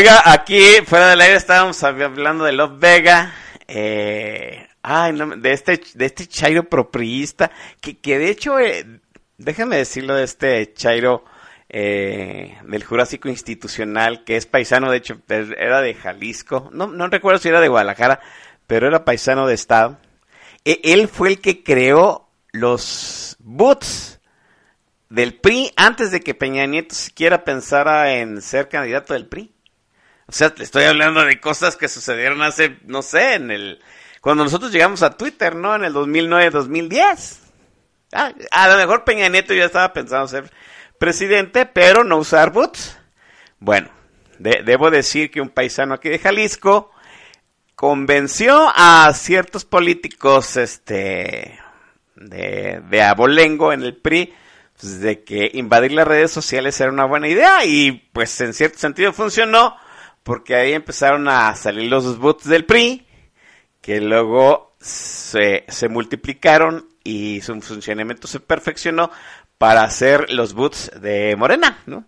Oiga, aquí fuera del aire estábamos hablando de Love Vega. Eh, ay, no, de este, de este Chairo propriista. Que, que de hecho, eh, déjame decirlo de este Chairo eh, del Jurásico Institucional, que es paisano, de hecho, era de Jalisco. No, no recuerdo si era de Guadalajara, pero era paisano de Estado. E- él fue el que creó los boots del PRI antes de que Peña Nieto siquiera pensara en ser candidato del PRI. O sea, le estoy hablando de cosas que sucedieron hace, no sé, en el... Cuando nosotros llegamos a Twitter, ¿no? En el 2009-2010. Ah, a lo mejor Peña Nieto ya estaba pensando ser presidente, pero no usar boots. Bueno, de- debo decir que un paisano aquí de Jalisco convenció a ciertos políticos, este, de, de abolengo en el PRI, pues, de que invadir las redes sociales era una buena idea y pues en cierto sentido funcionó porque ahí empezaron a salir los bots del PRI que luego se, se multiplicaron y su funcionamiento se perfeccionó para hacer los boots de Morena, ¿no?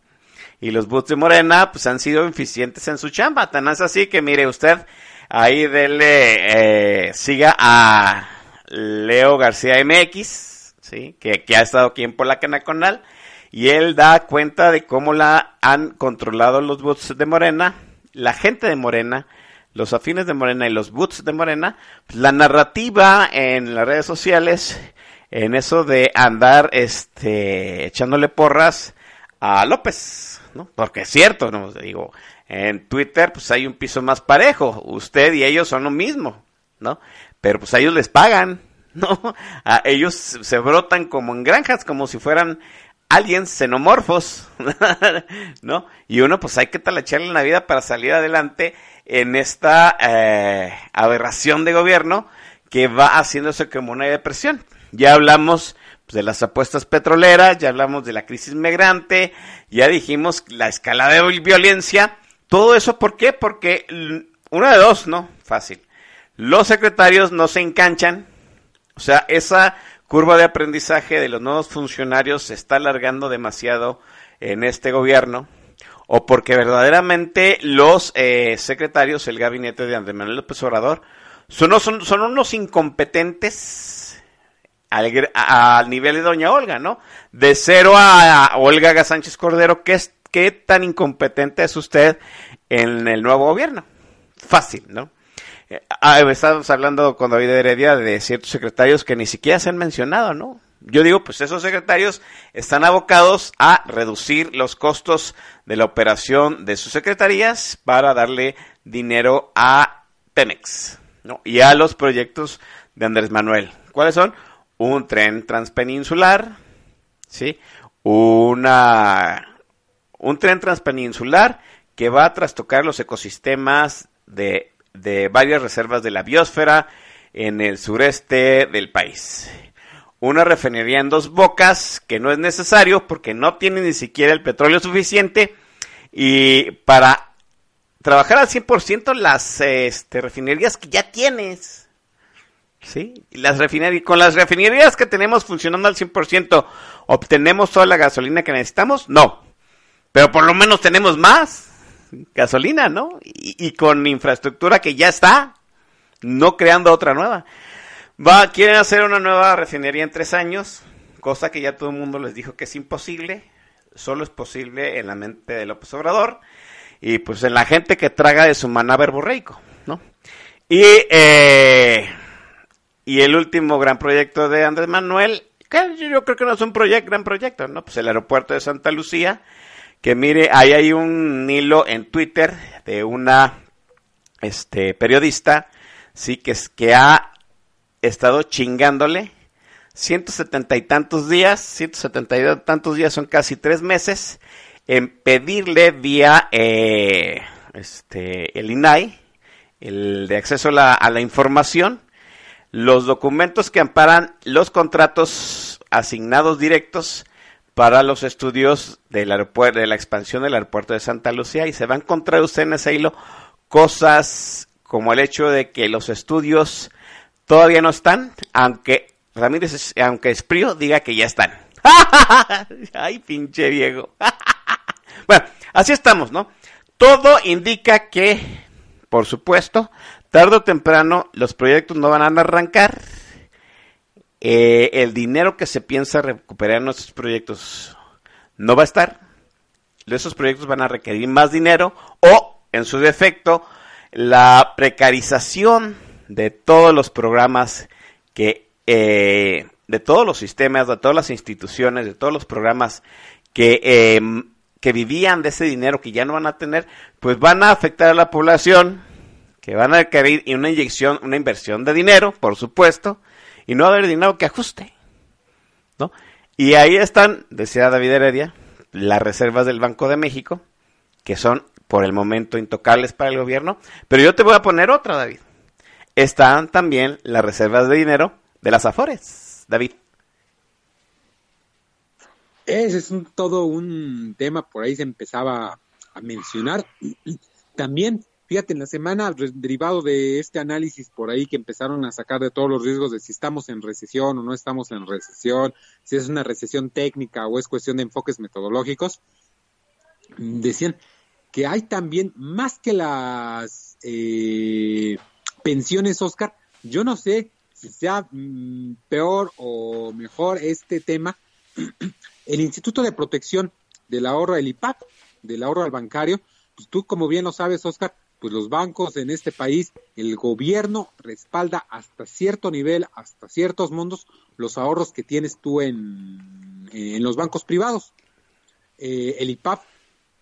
Y los boots de Morena pues han sido eficientes en su chamba, tan así que mire usted, ahí dele, eh, siga a Leo García MX, ¿sí? Que, ha estado aquí en Polaca Nacional, y él da cuenta de cómo la han controlado los boots de Morena, la gente de Morena, los afines de Morena y los boots de Morena, pues, la narrativa en las redes sociales, en eso de andar este echándole porras a López, ¿no? Porque es cierto, no digo, en Twitter pues hay un piso más parejo, usted y ellos son lo mismo, ¿no? Pero pues a ellos les pagan, ¿no? A ellos se brotan como en granjas, como si fueran aliens xenomorfos, ¿no? Y uno pues hay que talacharle en la vida para salir adelante en esta eh, aberración de gobierno que va haciéndose como una depresión. Ya hablamos pues, de las apuestas petroleras, ya hablamos de la crisis migrante, ya dijimos la escalada de violencia. Todo eso, ¿por qué? Porque mm, una de dos, ¿no? Fácil. Los secretarios no se enganchan, o sea, esa curva de aprendizaje de los nuevos funcionarios se está alargando demasiado en este gobierno, o porque verdaderamente los eh, secretarios, el gabinete de Andrés Manuel López Obrador, son, son, son unos incompetentes al, nivel de Doña Olga, ¿no? De cero a, Olga. Sánchez Cordero, ¿qué, es, ¿qué tan incompetente es usted en el nuevo gobierno? Fácil, ¿no? Ah, estábamos hablando con David Heredia de ciertos secretarios que ni siquiera se han mencionado, ¿no? Yo digo, pues esos secretarios están abocados a reducir los costos de la operación de sus secretarías para darle dinero a Pemex, ¿no? Y a los proyectos de Andrés Manuel. ¿Cuáles son? Un tren transpeninsular, ¿sí? Una un tren transpeninsular que va a trastocar los ecosistemas de, de varias reservas de la biosfera en el sureste del país. Una refinería en dos bocas que no es necesario porque no tiene ni siquiera el petróleo suficiente y para trabajar al 100% las este, refinerías que ya tienes. ¿Sí? Las refinerías, con las refinerías que tenemos funcionando al 100%, ¿obtenemos toda la gasolina que necesitamos? No. Pero por lo menos tenemos más gasolina, ¿no? Y, con infraestructura que ya está, no creando otra nueva. Va, quieren hacer una nueva refinería en tres años, cosa que ya todo el mundo les dijo que es imposible. Solo es posible en la mente de López Obrador y pues en la gente que traga de su maná verborreico, ¿no? Y, eh, y el último gran proyecto de Andrés Manuel, que yo- yo creo que no es un proyecto, gran proyecto, ¿no? Pues el aeropuerto de Santa Lucía, que mire, ahí hay un hilo en Twitter de una este periodista, sí, que es que ha estado chingándole 170 y tantos días, 170 y tantos días son casi tres meses, en pedirle vía eh, este el INAI, el de acceso a la, a la información, los documentos que amparan los contratos asignados directos para los estudios del aeropuerto, de la expansión del aeropuerto de Santa Lucía y se va a encontrar usted en ese hilo cosas como el hecho de que los estudios todavía no están, aunque Ramírez, aunque Esprío diga que ya están. ¡Ay, pinche viejo! bueno, así estamos, ¿no? todo indica que, por supuesto, tarde o temprano los proyectos no van a arrancar. Eh, el dinero que se piensa recuperar en nuestros proyectos no va a estar. Esos proyectos van a requerir más dinero o, en su defecto, la precarización de todos los programas que, eh, de todos los sistemas, de todas las instituciones, de todos los programas que, eh, que vivían de ese dinero que ya no van a tener, pues van a afectar a la población, que van a requerir una inyección, una inversión de dinero, por supuesto, y no va a haber dinero que ajuste, ¿no? Y ahí están, decía David Heredia, las reservas del Banco de México, que son por el momento intocables para el gobierno, pero yo te voy a poner otra, David. Están también las reservas de dinero de las Afores, David. Ese es todo un tema, por ahí se empezaba a mencionar. También, fíjate, en la semana, derivado de este análisis por ahí que empezaron a sacar de todos los riesgos de si estamos en recesión o no estamos en recesión, si es una recesión técnica o es cuestión de enfoques metodológicos, decían que hay también, más que las eh, pensiones, Oscar, yo no sé si sea mm, peor o mejor este tema, el Instituto de Protección del Ahorro, el IPAP, del ahorro al bancario, pues tú como bien lo sabes, Oscar, pues los bancos en este país, el gobierno respalda hasta cierto nivel, hasta ciertos mundos, los ahorros que tienes tú en, en los bancos privados. Eh, el IPAP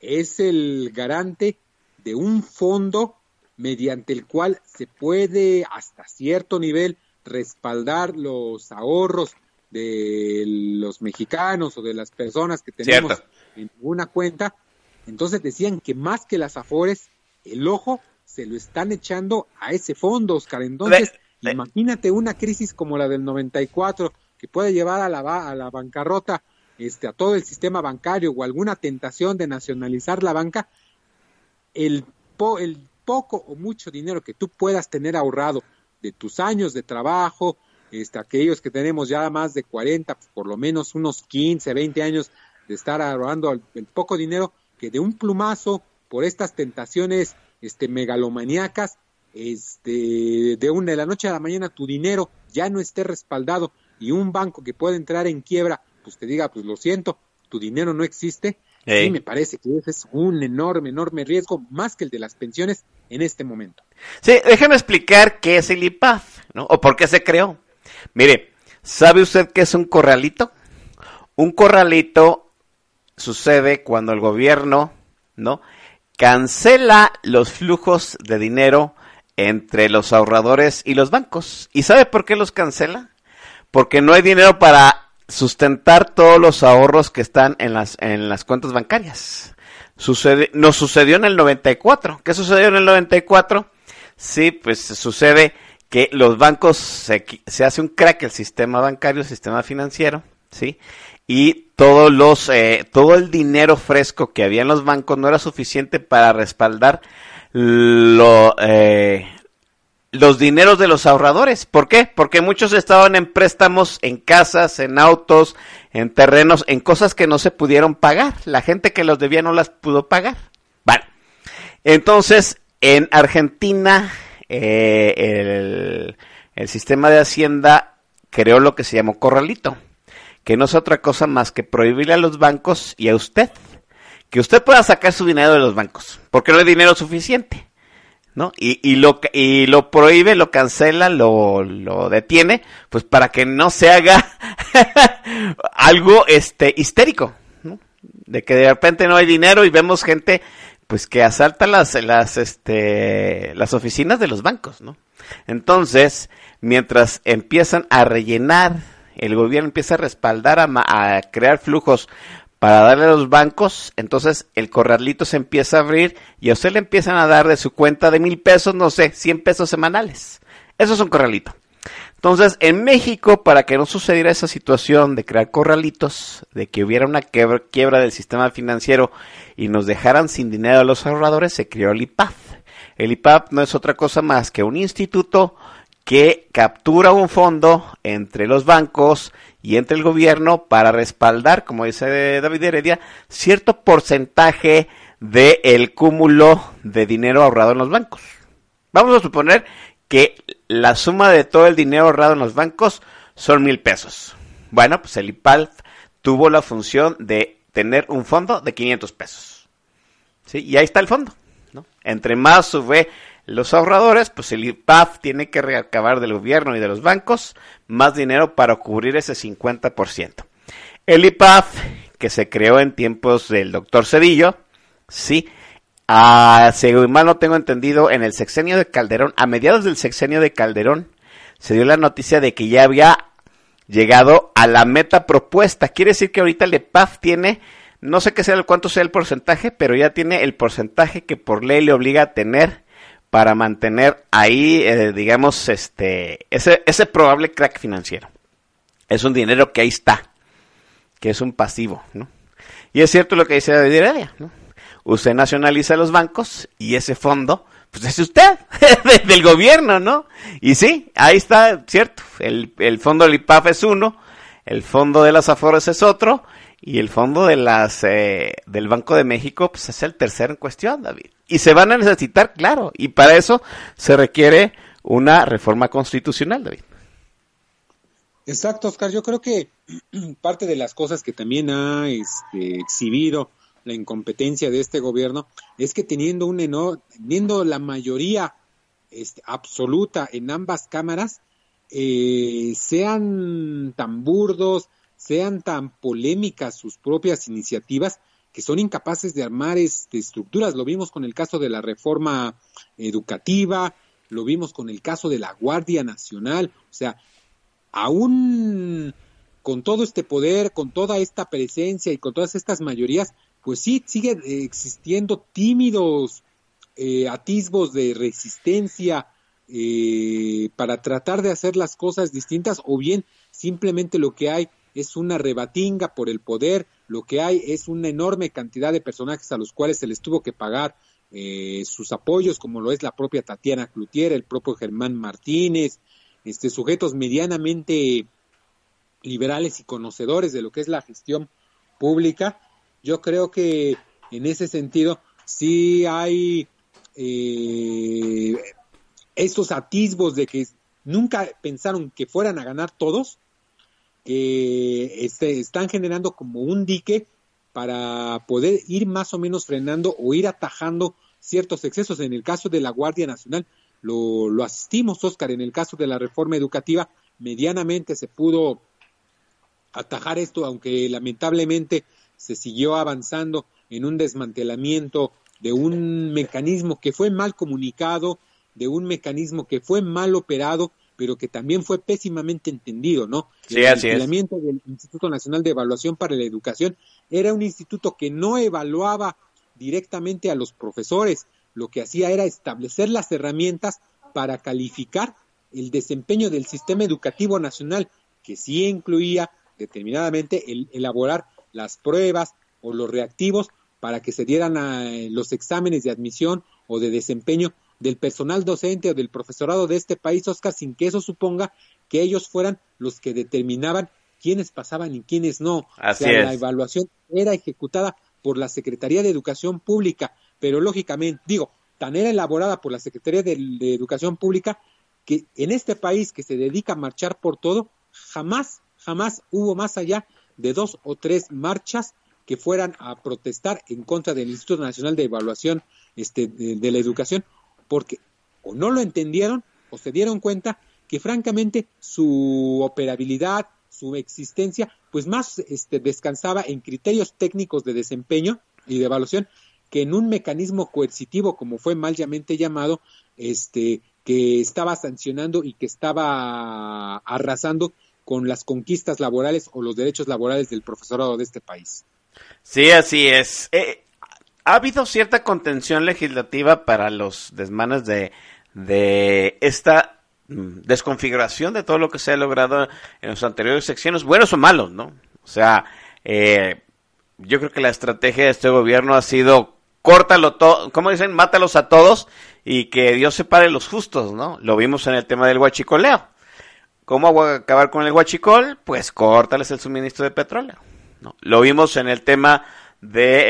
es el garante de un fondo mediante el cual se puede hasta cierto nivel respaldar los ahorros de los mexicanos o de las personas que tenemos Cierto. en una cuenta. Entonces decían que más que las afores, el ojo se lo están echando a ese fondo, Oscar. Entonces, De- de- imagínate una crisis como la del 94 que puede llevar a la, a la bancarrota este, a todo el sistema bancario o alguna tentación de nacionalizar la banca, el, po- el poco o mucho dinero que tú puedas tener ahorrado de tus años de trabajo, este, aquellos que tenemos ya más de 40, pues, por lo menos unos 15, 20 años de estar ahorrando el, el poco dinero, que de un plumazo, por estas tentaciones este, megalomaníacas, este, de, una, de la noche a la mañana tu dinero ya no esté respaldado y un banco que puede entrar en quiebra, pues te diga, pues lo siento, tu dinero no existe, sí me parece que ese es un enorme, enorme riesgo, más que el de las pensiones en este momento. Sí, déjeme explicar qué es el IPAF, ¿no? O por qué se creó. Mire, ¿sabe usted qué es un corralito? Un corralito sucede cuando el gobierno, ¿no? Cancela los flujos de dinero entre los ahorradores y los bancos. ¿Y sabe por qué los cancela? Porque no hay dinero para sustentar todos los ahorros que están en las, en las cuentas bancarias. Sucede, nos sucedió en el 94. ¿Qué sucedió en el 94? Sí, pues sucede que los bancos se, se hace un crack el sistema bancario, el sistema financiero, ¿sí? Y todos los, eh, todo el dinero fresco que había en los bancos no era suficiente para respaldar lo, eh, los dineros de los ahorradores. ¿Por qué? Porque muchos estaban en préstamos, en casas, en autos, en terrenos, en cosas que no se pudieron pagar. La gente que los debía no las pudo pagar. Vale. Entonces, en Argentina, eh, el, el sistema de Hacienda creó lo que se llamó corralito, que no es otra cosa más que prohibirle a los bancos y a usted que usted pueda sacar su dinero de los bancos, porque no hay dinero suficiente. ¿no? Y, y, lo, y lo prohíbe, lo cancela, lo, lo detiene, pues para que no se haga algo este histérico, ¿no? De que de repente no hay dinero y vemos gente pues que asalta las, las, este, las oficinas de los bancos, ¿no? Entonces, mientras empiezan a rellenar, el gobierno empieza a respaldar, a, crear flujos para darle a los bancos, entonces el corralito se empieza a abrir y a usted le empiezan a dar de su cuenta de mil pesos, no sé, 100 pesos semanales. Eso es un corralito. Entonces, en México, para que no sucediera esa situación de crear corralitos, de que hubiera una quiebra, quiebra del sistema financiero y nos dejaran sin dinero a los ahorradores, se creó el IPAF. El IPAF no es otra cosa más que un instituto que captura un fondo entre los bancos y entre el gobierno para respaldar, como dice David Heredia, cierto porcentaje de el cúmulo de dinero ahorrado en los bancos. Vamos a suponer que la suma de todo el dinero ahorrado en los bancos son mil pesos. Bueno, pues el IPALF tuvo la función de tener un fondo de 500 pesos. ¿Sí? Y ahí está el fondo. ¿no? Entre más sube los ahorradores, pues el IPAF tiene que recabar del gobierno y de los bancos más dinero para cubrir ese 50%. El IPAF, que se creó en tiempos del doctor Cedillo, sí, a, según mal no tengo entendido, en el sexenio de Calderón, a mediados del sexenio de Calderón, se dio la noticia de que ya había llegado a la meta propuesta. Quiere decir que ahorita el IPAF tiene, no sé qué sea el cuánto sea el porcentaje, pero ya tiene el porcentaje que por ley le obliga a tener para mantener ahí, eh, digamos, este, ese, ese probable crack financiero. Es un dinero que ahí está, que es un pasivo, ¿no? Y es cierto lo que dice David. Usted nacionaliza los bancos y ese fondo, pues es usted, del gobierno, ¿no? Y sí, ahí está, cierto, el, el fondo del IPAF es uno, el fondo de las Afores es otro, y el fondo de las eh, del Banco de México pues es el tercero en cuestión, David. Y se van a necesitar, claro, y para eso se requiere una reforma constitucional, David. Exacto, Oscar. Yo creo que parte de las cosas que también ha este, exhibido la incompetencia de este gobierno es que teniendo un enorme, teniendo la mayoría este, absoluta en ambas cámaras, eh, sean tan burdos, sean tan polémicas sus propias iniciativas, que son incapaces de armar este, estructuras. Lo vimos con el caso de la reforma educativa, lo vimos con el caso de la Guardia Nacional. O sea, aún con todo este poder, con toda esta presencia y con todas estas mayorías, pues sí, sigue eh, existiendo tímidos eh, atisbos de resistencia eh, para tratar de hacer las cosas distintas o bien simplemente lo que hay es una rebatinga por el poder, lo que hay es una enorme cantidad de personajes a los cuales se les tuvo que pagar eh, sus apoyos, como lo es la propia Tatiana Cloutier, el propio Germán Martínez, este, sujetos medianamente liberales y conocedores de lo que es la gestión pública. Yo creo que en ese sentido sí hay eh, estos atisbos de que nunca pensaron que fueran a ganar todos, que este, están generando como un dique para poder ir más o menos frenando o ir atajando ciertos excesos. En el caso de la Guardia Nacional, lo, lo asistimos, Oscar, en el caso de la reforma educativa, medianamente se pudo atajar esto, aunque lamentablemente se siguió avanzando en un desmantelamiento de un mecanismo que fue mal comunicado, de un mecanismo que fue mal operado pero que también fue pésimamente entendido, ¿no? Sí, el así es. funcionamiento del Instituto Nacional de Evaluación para la Educación era un instituto que no evaluaba directamente a los profesores, lo que hacía era establecer las herramientas para calificar el desempeño del sistema educativo nacional, que sí incluía determinadamente el elaborar las pruebas o los reactivos para que se dieran a los exámenes de admisión o de desempeño del personal docente o del profesorado de este país, Oscar, sin que eso suponga que ellos fueran los que determinaban quiénes pasaban y quiénes no. Así o sea, es. la evaluación era ejecutada por la Secretaría de Educación Pública, pero lógicamente, digo, tan era elaborada por la Secretaría de, de Educación Pública que en este país que se dedica a marchar por todo, jamás, jamás hubo más allá de dos o tres marchas que fueran a protestar en contra del Instituto Nacional de Evaluación este, de, de la Educación porque o no lo entendieron o se dieron cuenta que francamente su operabilidad, su existencia, pues más este, descansaba en criterios técnicos de desempeño y de evaluación que en un mecanismo coercitivo, como fue malamente llamado, este, que estaba sancionando y que estaba arrasando con las conquistas laborales o los derechos laborales del profesorado de este país. Sí, así es. Eh, ha habido cierta contención legislativa para los desmanes de, esta mm, desconfiguración de todo lo que se ha logrado en los anteriores secciones, buenos o malos, ¿no? O sea, eh, yo creo que la estrategia de este gobierno ha sido córtalo todo, como dicen, mátalos a todos y que Dios separe los justos, ¿no? Lo vimos en el tema del huachicoleo. ¿Cómo acabar con el huachicol? Pues córtales el suministro de petróleo. Lo vimos en el tema de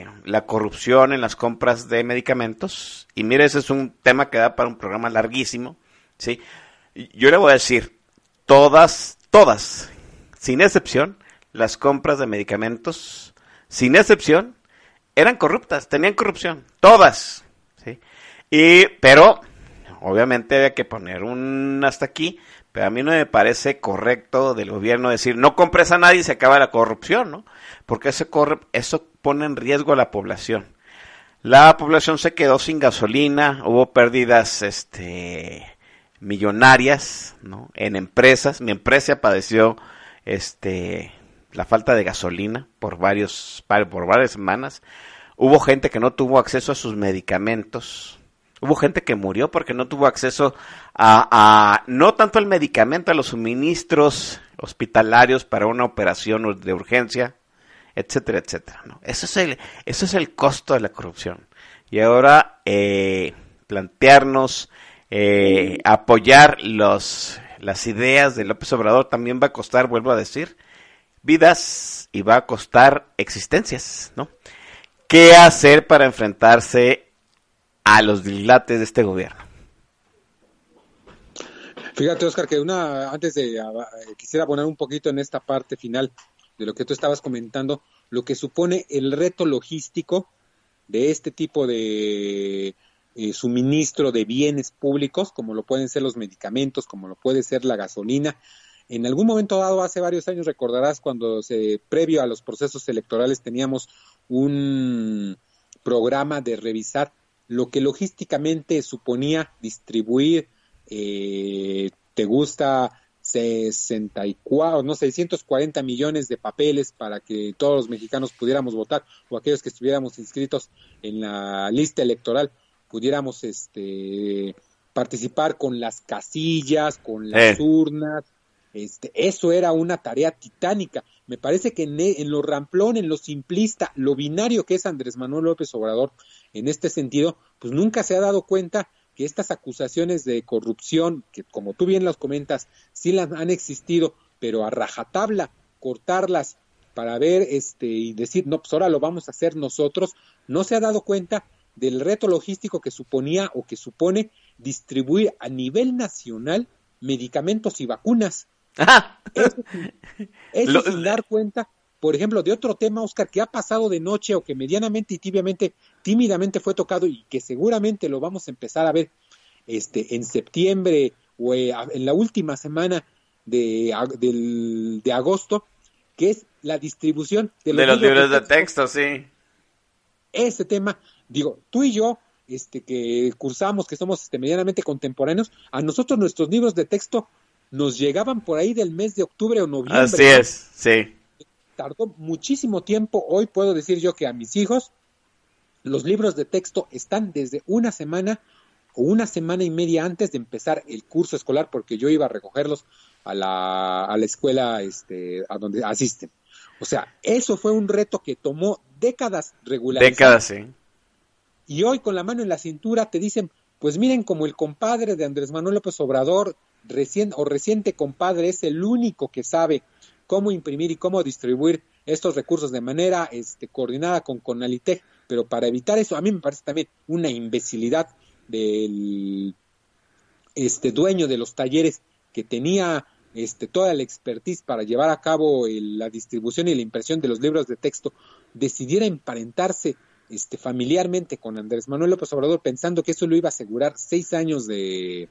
eh, la corrupción en las compras de medicamentos. Y mire, ese es un tema que da para un programa larguísimo. ¿sí? Yo le voy a decir, todas, todas, sin excepción, las compras de medicamentos, sin excepción, eran corruptas, tenían corrupción, todas. ¿sí? Y, pero, obviamente había que poner un hasta aquí, pero a mí no me parece correcto del gobierno decir no compres a nadie y se acaba la corrupción, ¿no? Porque eso, pone en riesgo a la población. La población se quedó sin gasolina, hubo pérdidas este, millonarias en empresas. Mi empresa padeció este, la falta de gasolina por, varios, por varias semanas. Hubo gente que no tuvo acceso a sus medicamentos. Hubo gente que murió porque no tuvo acceso a, no tanto al medicamento, a los suministros hospitalarios para una operación de urgencia, etcétera, etcétera. ¿no? Eso, es el, eso es el costo de la corrupción. Y ahora eh, plantearnos eh, apoyar los, las ideas de López Obrador también va a costar, vuelvo a decir, vidas y va a costar existencias, ¿no? ¿Qué hacer para enfrentarse a los dilates de este gobierno? Fíjate, Oscar, que una antes de eh, quisiera poner un poquito en esta parte final de lo que tú estabas comentando, lo que supone el reto logístico de este tipo de eh, suministro de bienes públicos, como lo pueden ser los medicamentos, como lo puede ser la gasolina. En algún momento dado, hace varios años, recordarás cuando se, previo a los procesos electorales teníamos un programa de revisar lo que logísticamente suponía distribuir, eh, te gusta 64, no 640 millones de papeles para que todos los mexicanos pudiéramos votar o aquellos que estuviéramos inscritos en la lista electoral pudiéramos este participar con las casillas, con las Eh. urnas. Este, eso era una tarea titánica. Me parece que en, e- en lo ramplón, en lo simplista, lo binario que es Andrés Manuel López Obrador, en este sentido, pues nunca se ha dado cuenta que estas acusaciones de corrupción, que como tú bien las comentas, sí las han existido, pero a rajatabla, cortarlas para ver este y decir, no, pues ahora lo vamos a hacer nosotros, no se ha dado cuenta del reto logístico que suponía o que supone distribuir a nivel nacional medicamentos y vacunas. Eso, sin- eso Lo- sin dar cuenta, por ejemplo, de otro tema, Oscar, que ha pasado de noche o que medianamente y tibiamente, tímidamente fue tocado y que seguramente lo vamos a empezar a ver este, en septiembre o eh, en la última semana de, del- de agosto, que es la distribución de los, De los libros de texto texto, sí. ese tema, digo, tú y yo, este, que cursamos, que somos este, medianamente contemporáneos, a nosotros nuestros libros de texto nos llegaban por ahí del mes de octubre o noviembre. Así es, sí. Tardó muchísimo tiempo. Hoy puedo decir yo que a mis hijos los libros de texto están desde una semana o una semana y media antes de empezar el curso escolar, porque yo iba a recogerlos a la, a la escuela este, a donde asisten. O sea, eso fue un reto que tomó décadas regularizar. Décadas, sí. Y hoy con la mano en la cintura te dicen, pues miren como el compadre de Andrés Manuel López Obrador, recién o reciente compadre, es el único que sabe cómo imprimir y cómo distribuir estos recursos de manera este, coordinada con Conalitec, pero para evitar eso, a mí me parece también una imbecilidad del este dueño de los talleres que tenía este, toda la expertise para llevar a cabo el- la distribución y la impresión de los libros de texto, decidiera emparentarse este, familiarmente con Andrés Manuel López Obrador, pensando que eso lo iba a asegurar seis años de,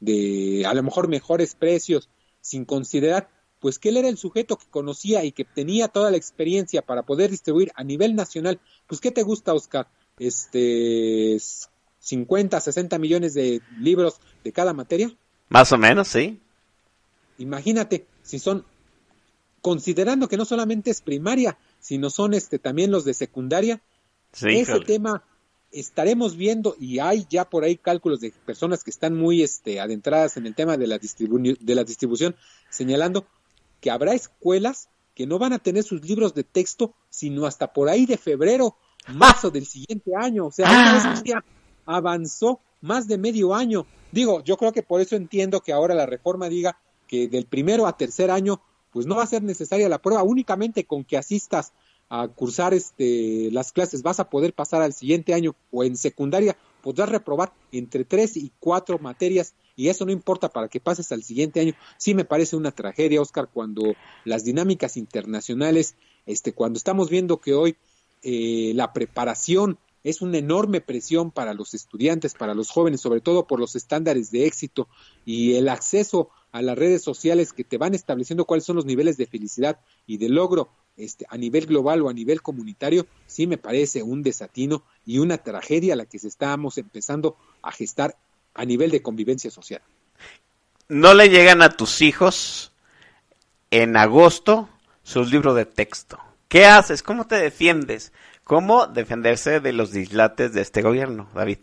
de a lo mejor mejores precios, sin considerar pues que él era el sujeto que conocía y que tenía toda la experiencia para poder distribuir a nivel nacional. Pues, ¿qué te gusta, Oscar? Este, 50, 60 millones de libros de cada materia. Más o menos, sí. Imagínate, si son, considerando que no solamente es primaria, sino son este también los de secundaria, Sí, ese híjole. tema estaremos viendo y hay ya por ahí cálculos de personas que están muy este, adentradas en el tema de la, distribu- de la distribución, señalando que habrá escuelas que no van a tener sus libros de texto sino hasta por ahí de febrero, marzo del siguiente año. O sea, que ya avanzó más de medio año. Digo, yo creo que por eso entiendo que ahora la reforma diga que del primero a tercer año, pues no va a ser necesaria la prueba, únicamente con que asistas a cursar este, las clases, vas a poder pasar al siguiente año o en secundaria podrás reprobar entre tres y cuatro materias y eso no importa para que pases al siguiente año. Sí me parece una tragedia, Oscar, cuando las dinámicas internacionales, este, cuando estamos viendo que hoy eh, la preparación es una enorme presión para los estudiantes, para los jóvenes, sobre todo por los estándares de éxito y el acceso a las redes sociales que te van estableciendo cuáles son los niveles de felicidad y de logro este, a nivel global o a nivel comunitario, sí me parece un desatino y una tragedia la que se estamos empezando a gestar a nivel de convivencia social. No le llegan a tus hijos en agosto sus libros de texto. ¿Qué haces? ¿Cómo te defiendes? ¿Cómo defenderse de los dislates de este gobierno, David?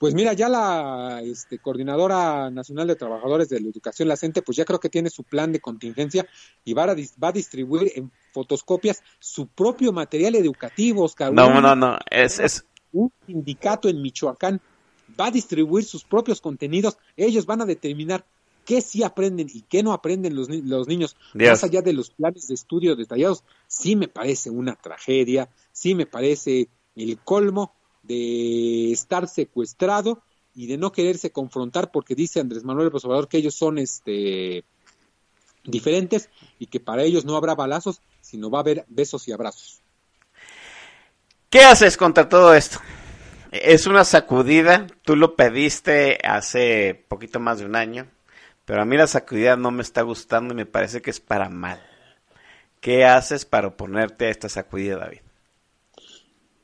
Pues mira, ya la este, Coordinadora Nacional de Trabajadores de la Educación, la CENTE, pues ya creo que tiene su plan de contingencia y va a, va a distribuir en fotoscopias su propio material educativo, Oscar. No, no, no. Es, es, Un sindicato en Michoacán va a distribuir sus propios contenidos. Ellos van a determinar qué sí aprenden y qué no aprenden los, ni- los niños, Dios. más allá de los planes de estudio detallados. Sí me parece una tragedia, sí me parece el colmo de estar secuestrado y de no quererse confrontar porque dice Andrés Manuel López Obrador que ellos son este diferentes y que para ellos no habrá balazos, sino va a haber besos y abrazos. ¿Qué haces contra todo esto? Es una sacudida, tú lo pediste hace poquito más de un año, pero a mí la sacudida no me está gustando y me parece que es para mal. ¿Qué haces para oponerte a esta sacudida, David?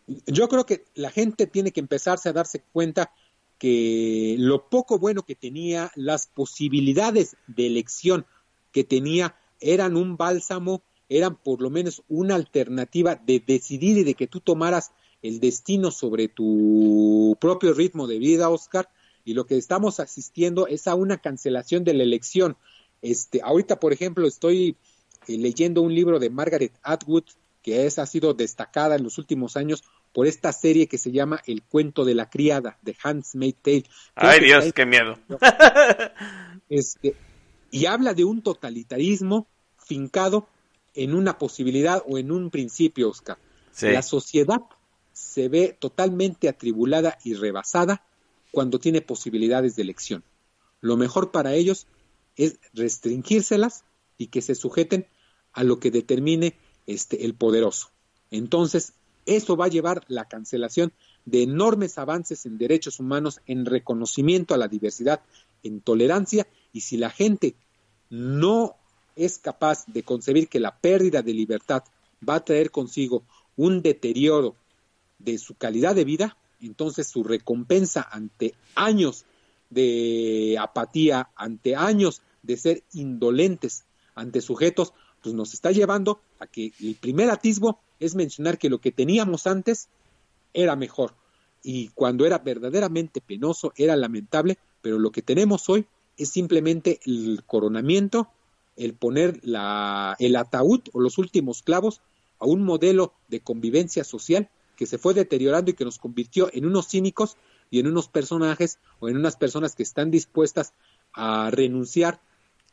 Yo creo que la gente tiene que empezarse a darse cuenta que lo poco bueno que tenía, las posibilidades de elección que tenía, eran un bálsamo, eran por lo menos una alternativa de decidir y de que tú tomaras el destino sobre tu propio ritmo de vida, Oscar, y lo que estamos asistiendo es a una cancelación de la elección. Este, ahorita, por ejemplo, estoy eh, leyendo un libro de Margaret Atwood, que es, ha sido destacada en los últimos años por esta serie que se llama El cuento de la criada, de Handmaid's Tale. Creo Ay Dios, qué miedo. este, y habla de un totalitarismo fincado en una posibilidad o en un principio, Oscar. Sí. La sociedad se ve totalmente atribulada y rebasada cuando tiene posibilidades de elección. Lo mejor para ellos es restringírselas y que se sujeten a lo que determine este el poderoso. Entonces, eso va a llevar la cancelación de enormes avances en derechos humanos, en reconocimiento a la diversidad, en tolerancia, y si la gente no es capaz de concebir que la pérdida de libertad va a traer consigo un deterioro de su calidad de vida, entonces su recompensa ante años de apatía, ante años de ser indolentes ante sujetos, pues nos está llevando a que el primer atisbo es mencionar que lo que teníamos antes era mejor. Y cuando era verdaderamente penoso, era lamentable, pero lo que tenemos hoy es simplemente el coronamiento, el poner la, el ataúd o los últimos clavos a un modelo de convivencia social que se fue deteriorando y que nos convirtió en unos cínicos y en unos personajes o en unas personas que están dispuestas a renunciar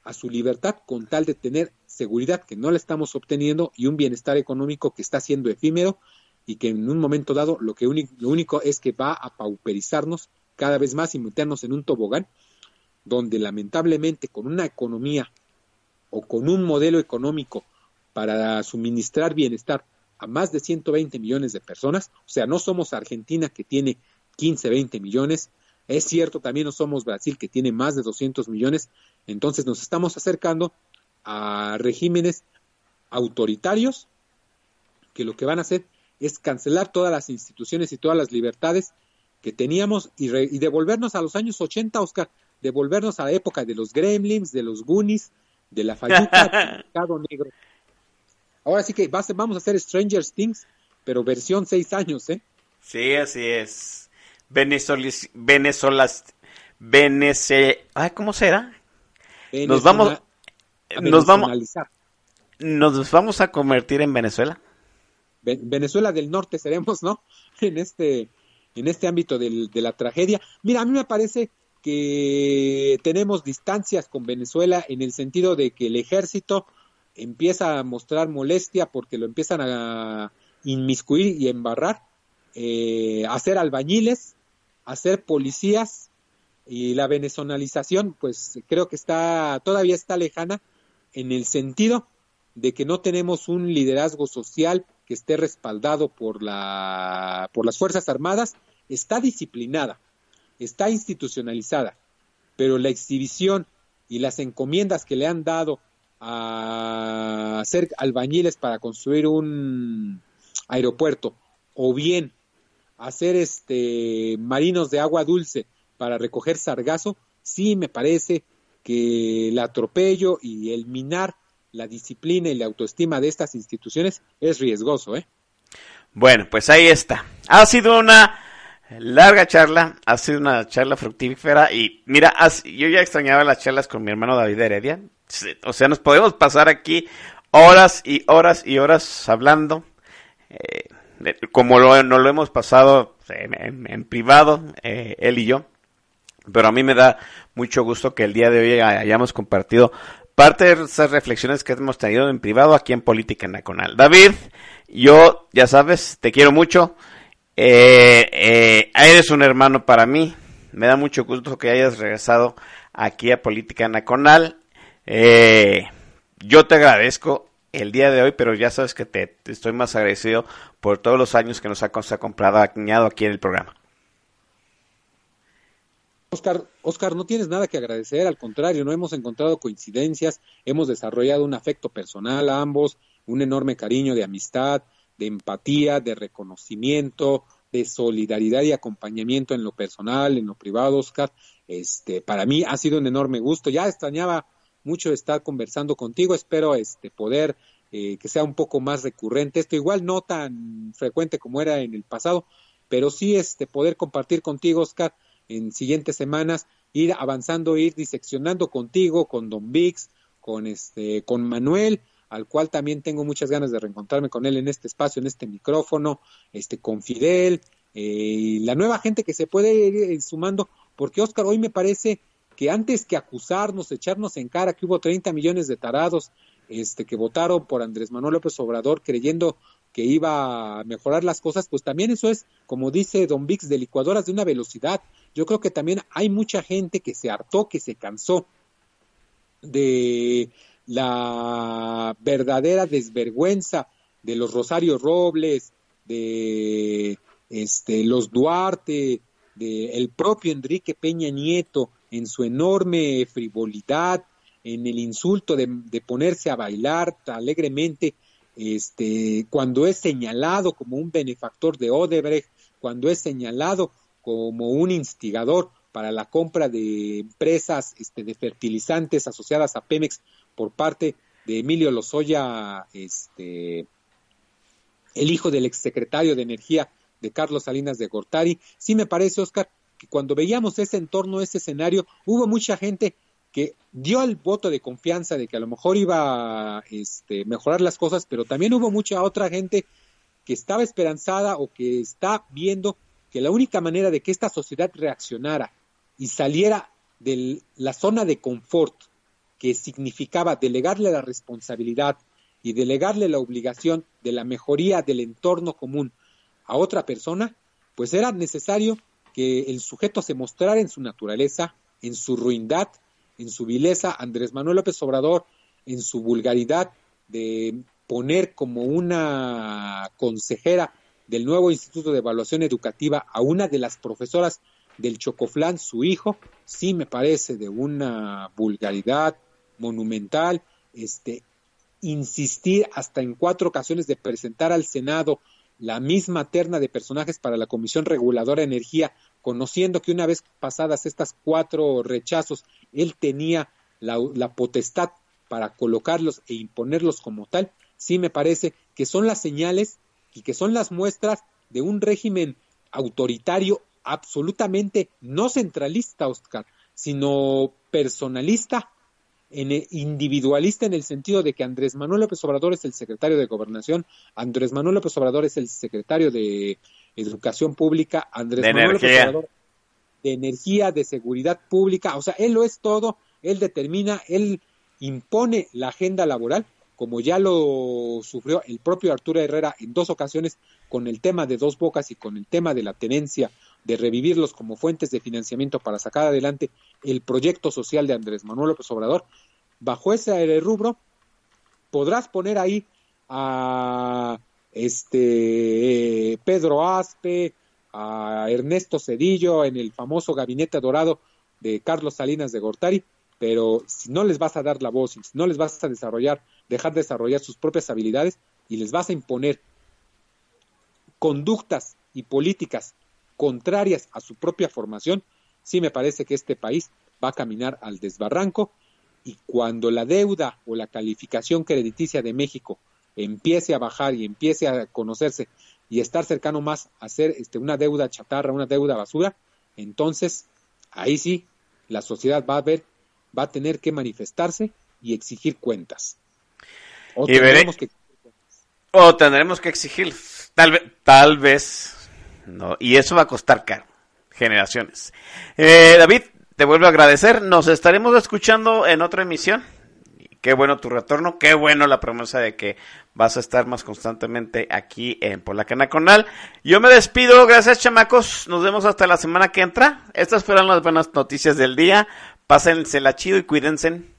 a su libertad con tal de tener seguridad que no la estamos obteniendo y un bienestar económico que está siendo efímero y que en un momento dado lo que lo único es que va a pauperizarnos cada vez más y meternos en un tobogán donde lamentablemente con una economía o con un modelo económico para suministrar bienestar a más de 120 millones de personas, o sea, no somos Argentina que tiene 15, 20 millones, es cierto, también no somos Brasil que tiene más de 200 millones, entonces nos estamos acercando a regímenes autoritarios que lo que van a hacer es cancelar todas las instituciones y todas las libertades que teníamos y, re- y devolvernos a los años 80, Oscar, devolvernos a la época de los gremlins, de los goonies, de la fayuca, del mercado negro. Ahora sí que va a ser- vamos a hacer Stranger Things, pero versión seis años, ¿eh? Sí, así es. Venezolis, Venezolas, Venece, ay, ¿cómo será? Nos vamos, nos vamos, venezolanizar. nos vamos a convertir en Venezuela. Ve- Venezuela del Norte seremos, ¿no? En este, en este ámbito del- de la tragedia. Mira, a mí me parece que tenemos distancias con Venezuela en el sentido de que el ejército empieza a mostrar molestia porque lo empiezan a inmiscuir y embarrar, eh, a ser albañiles, a ser policías y la venezolanización, pues creo que está todavía está lejana en el sentido de que no tenemos un liderazgo social que esté respaldado por la por las fuerzas armadas, está disciplinada, está institucionalizada, pero la exhibición y las encomiendas que le han dado a hacer albañiles para construir un aeropuerto o bien hacer este marinos de agua dulce para recoger sargazo, sí me parece que el atropello y el minar la disciplina y la autoestima de estas instituciones es riesgoso, ¿eh? Bueno, pues ahí está. Ha sido una larga charla, ha sido una charla fructífera y mira, yo ya extrañaba las charlas con mi hermano David Heredia. O sea, nos podemos pasar aquí horas y horas y horas hablando, eh, como lo, nos lo hemos pasado en, en- en privado, eh, él y yo. Pero a mí me da mucho gusto que el día de hoy hayamos compartido parte de esas reflexiones que hemos tenido en privado aquí en Política Nacional. David, yo, ya sabes, te quiero mucho. Eh, eh, eres un hermano para mí. Me da mucho gusto que hayas regresado aquí a Política Nacional. Eh, yo te agradezco el día de hoy, pero ya sabes que te, estoy más agradecido por todos los años que nos ha, nos ha comprado añado aquí en el programa. Oscar, Oscar, no tienes nada que agradecer, al contrario, no hemos encontrado coincidencias, hemos desarrollado un afecto personal a ambos, un enorme cariño de amistad, de empatía, de reconocimiento, de solidaridad y acompañamiento en lo personal, en lo privado, Oscar. Este, para mí ha sido un enorme gusto. Ya extrañaba mucho estar conversando contigo. Espero este poder eh, que sea un poco más recurrente. Esto igual no tan frecuente como era en el pasado, pero sí este poder compartir contigo, Oscar, en siguientes semanas, ir avanzando, ir diseccionando contigo, con Don Vix, con este, con Manuel, al cual también tengo muchas ganas de reencontrarme con él en este espacio, en este micrófono, este, con Fidel, eh, y la nueva gente que se puede ir eh, sumando, porque Oscar, hoy me parece que antes que acusarnos, echarnos en cara que hubo 30 millones de tarados este, que votaron por Andrés Manuel López Obrador creyendo que iba a mejorar las cosas, pues también eso es, como dice Don Vix, de licuadoras de una velocidad. Yo creo que también hay mucha gente que se hartó, que se cansó de la verdadera desvergüenza de los Rosario Robles, de este, los Duarte, de el propio Enrique Peña Nieto en su enorme frivolidad, en el insulto de, ponerse a bailar alegremente, este, cuando es señalado como un benefactor de Odebrecht, cuando es señalado como un instigador para la compra de empresas este, de fertilizantes asociadas a Pemex por parte de Emilio Lozoya, este, el hijo del exsecretario de Energía de Carlos Salinas de Gortari. Sí me parece, Oscar, que cuando veíamos ese entorno, ese escenario, hubo mucha gente que dio el voto de confianza de que a lo mejor iba a este, mejorar las cosas, pero también hubo mucha otra gente que estaba esperanzada o que está viendo que la única manera de que esta sociedad reaccionara y saliera de la zona de confort que significaba delegarle la responsabilidad y delegarle la obligación de la mejoría del entorno común a otra persona, pues era necesario que el sujeto se mostrara en su naturaleza, en su ruindad, en su vileza, Andrés Manuel López Obrador, en su vulgaridad de poner como una consejera del nuevo Instituto de Evaluación Educativa a una de las profesoras del Chocoflán, su hijo, sí me parece de una vulgaridad monumental, este, insistir hasta en cuatro ocasiones de presentar al Senado la misma terna de personajes para la Comisión Reguladora de Energía, conociendo que una vez pasadas estas cuatro rechazos, él tenía la, la potestad para colocarlos e imponerlos como tal, sí me parece que son las señales y que son las muestras de un régimen autoritario absolutamente no centralista, Oscar, sino personalista, en individualista en el sentido de que Andrés Manuel López Obrador es el secretario de Gobernación, Andrés Manuel López Obrador es el secretario de Educación Pública, Andrés De Manuel López. Obrador de Energía, de Seguridad Pública, o sea, él lo es todo, él determina, él impone la agenda laboral como ya lo sufrió el propio Arturo Herrera en dos ocasiones con el tema de dos bocas y con el tema de la tenencia, de revivirlos como fuentes de financiamiento para sacar adelante el proyecto social de Andrés Manuel López Obrador, bajo ese rubro podrás poner ahí a este Pedro Aspe, a Ernesto Cedillo en el famoso gabinete dorado de Carlos Salinas de Gortari, pero si no les vas a dar la voz, si no les vas a desarrollar, dejar de desarrollar sus propias habilidades y les vas a imponer conductas y políticas contrarias a su propia formación, sí me parece que este país va a caminar al desbarranco y cuando la deuda o la calificación crediticia de México empiece a bajar y empiece a conocerse y estar cercano más a ser este, una deuda chatarra, una deuda basura, entonces ahí sí la sociedad va a ver, va a tener que manifestarse y exigir cuentas. O Y veré- que O tendremos que exigir, tal vez, tal vez, no, y eso va a costar caro, generaciones. Eh, David, te vuelvo a agradecer, nos estaremos escuchando en otra emisión. Qué bueno tu retorno, qué bueno la promesa de que vas a estar más constantemente aquí en Polacana Conal. Yo me despido, gracias chamacos, nos vemos hasta la semana que entra. Estas fueron las buenas noticias del día, pásensela chido y cuídense.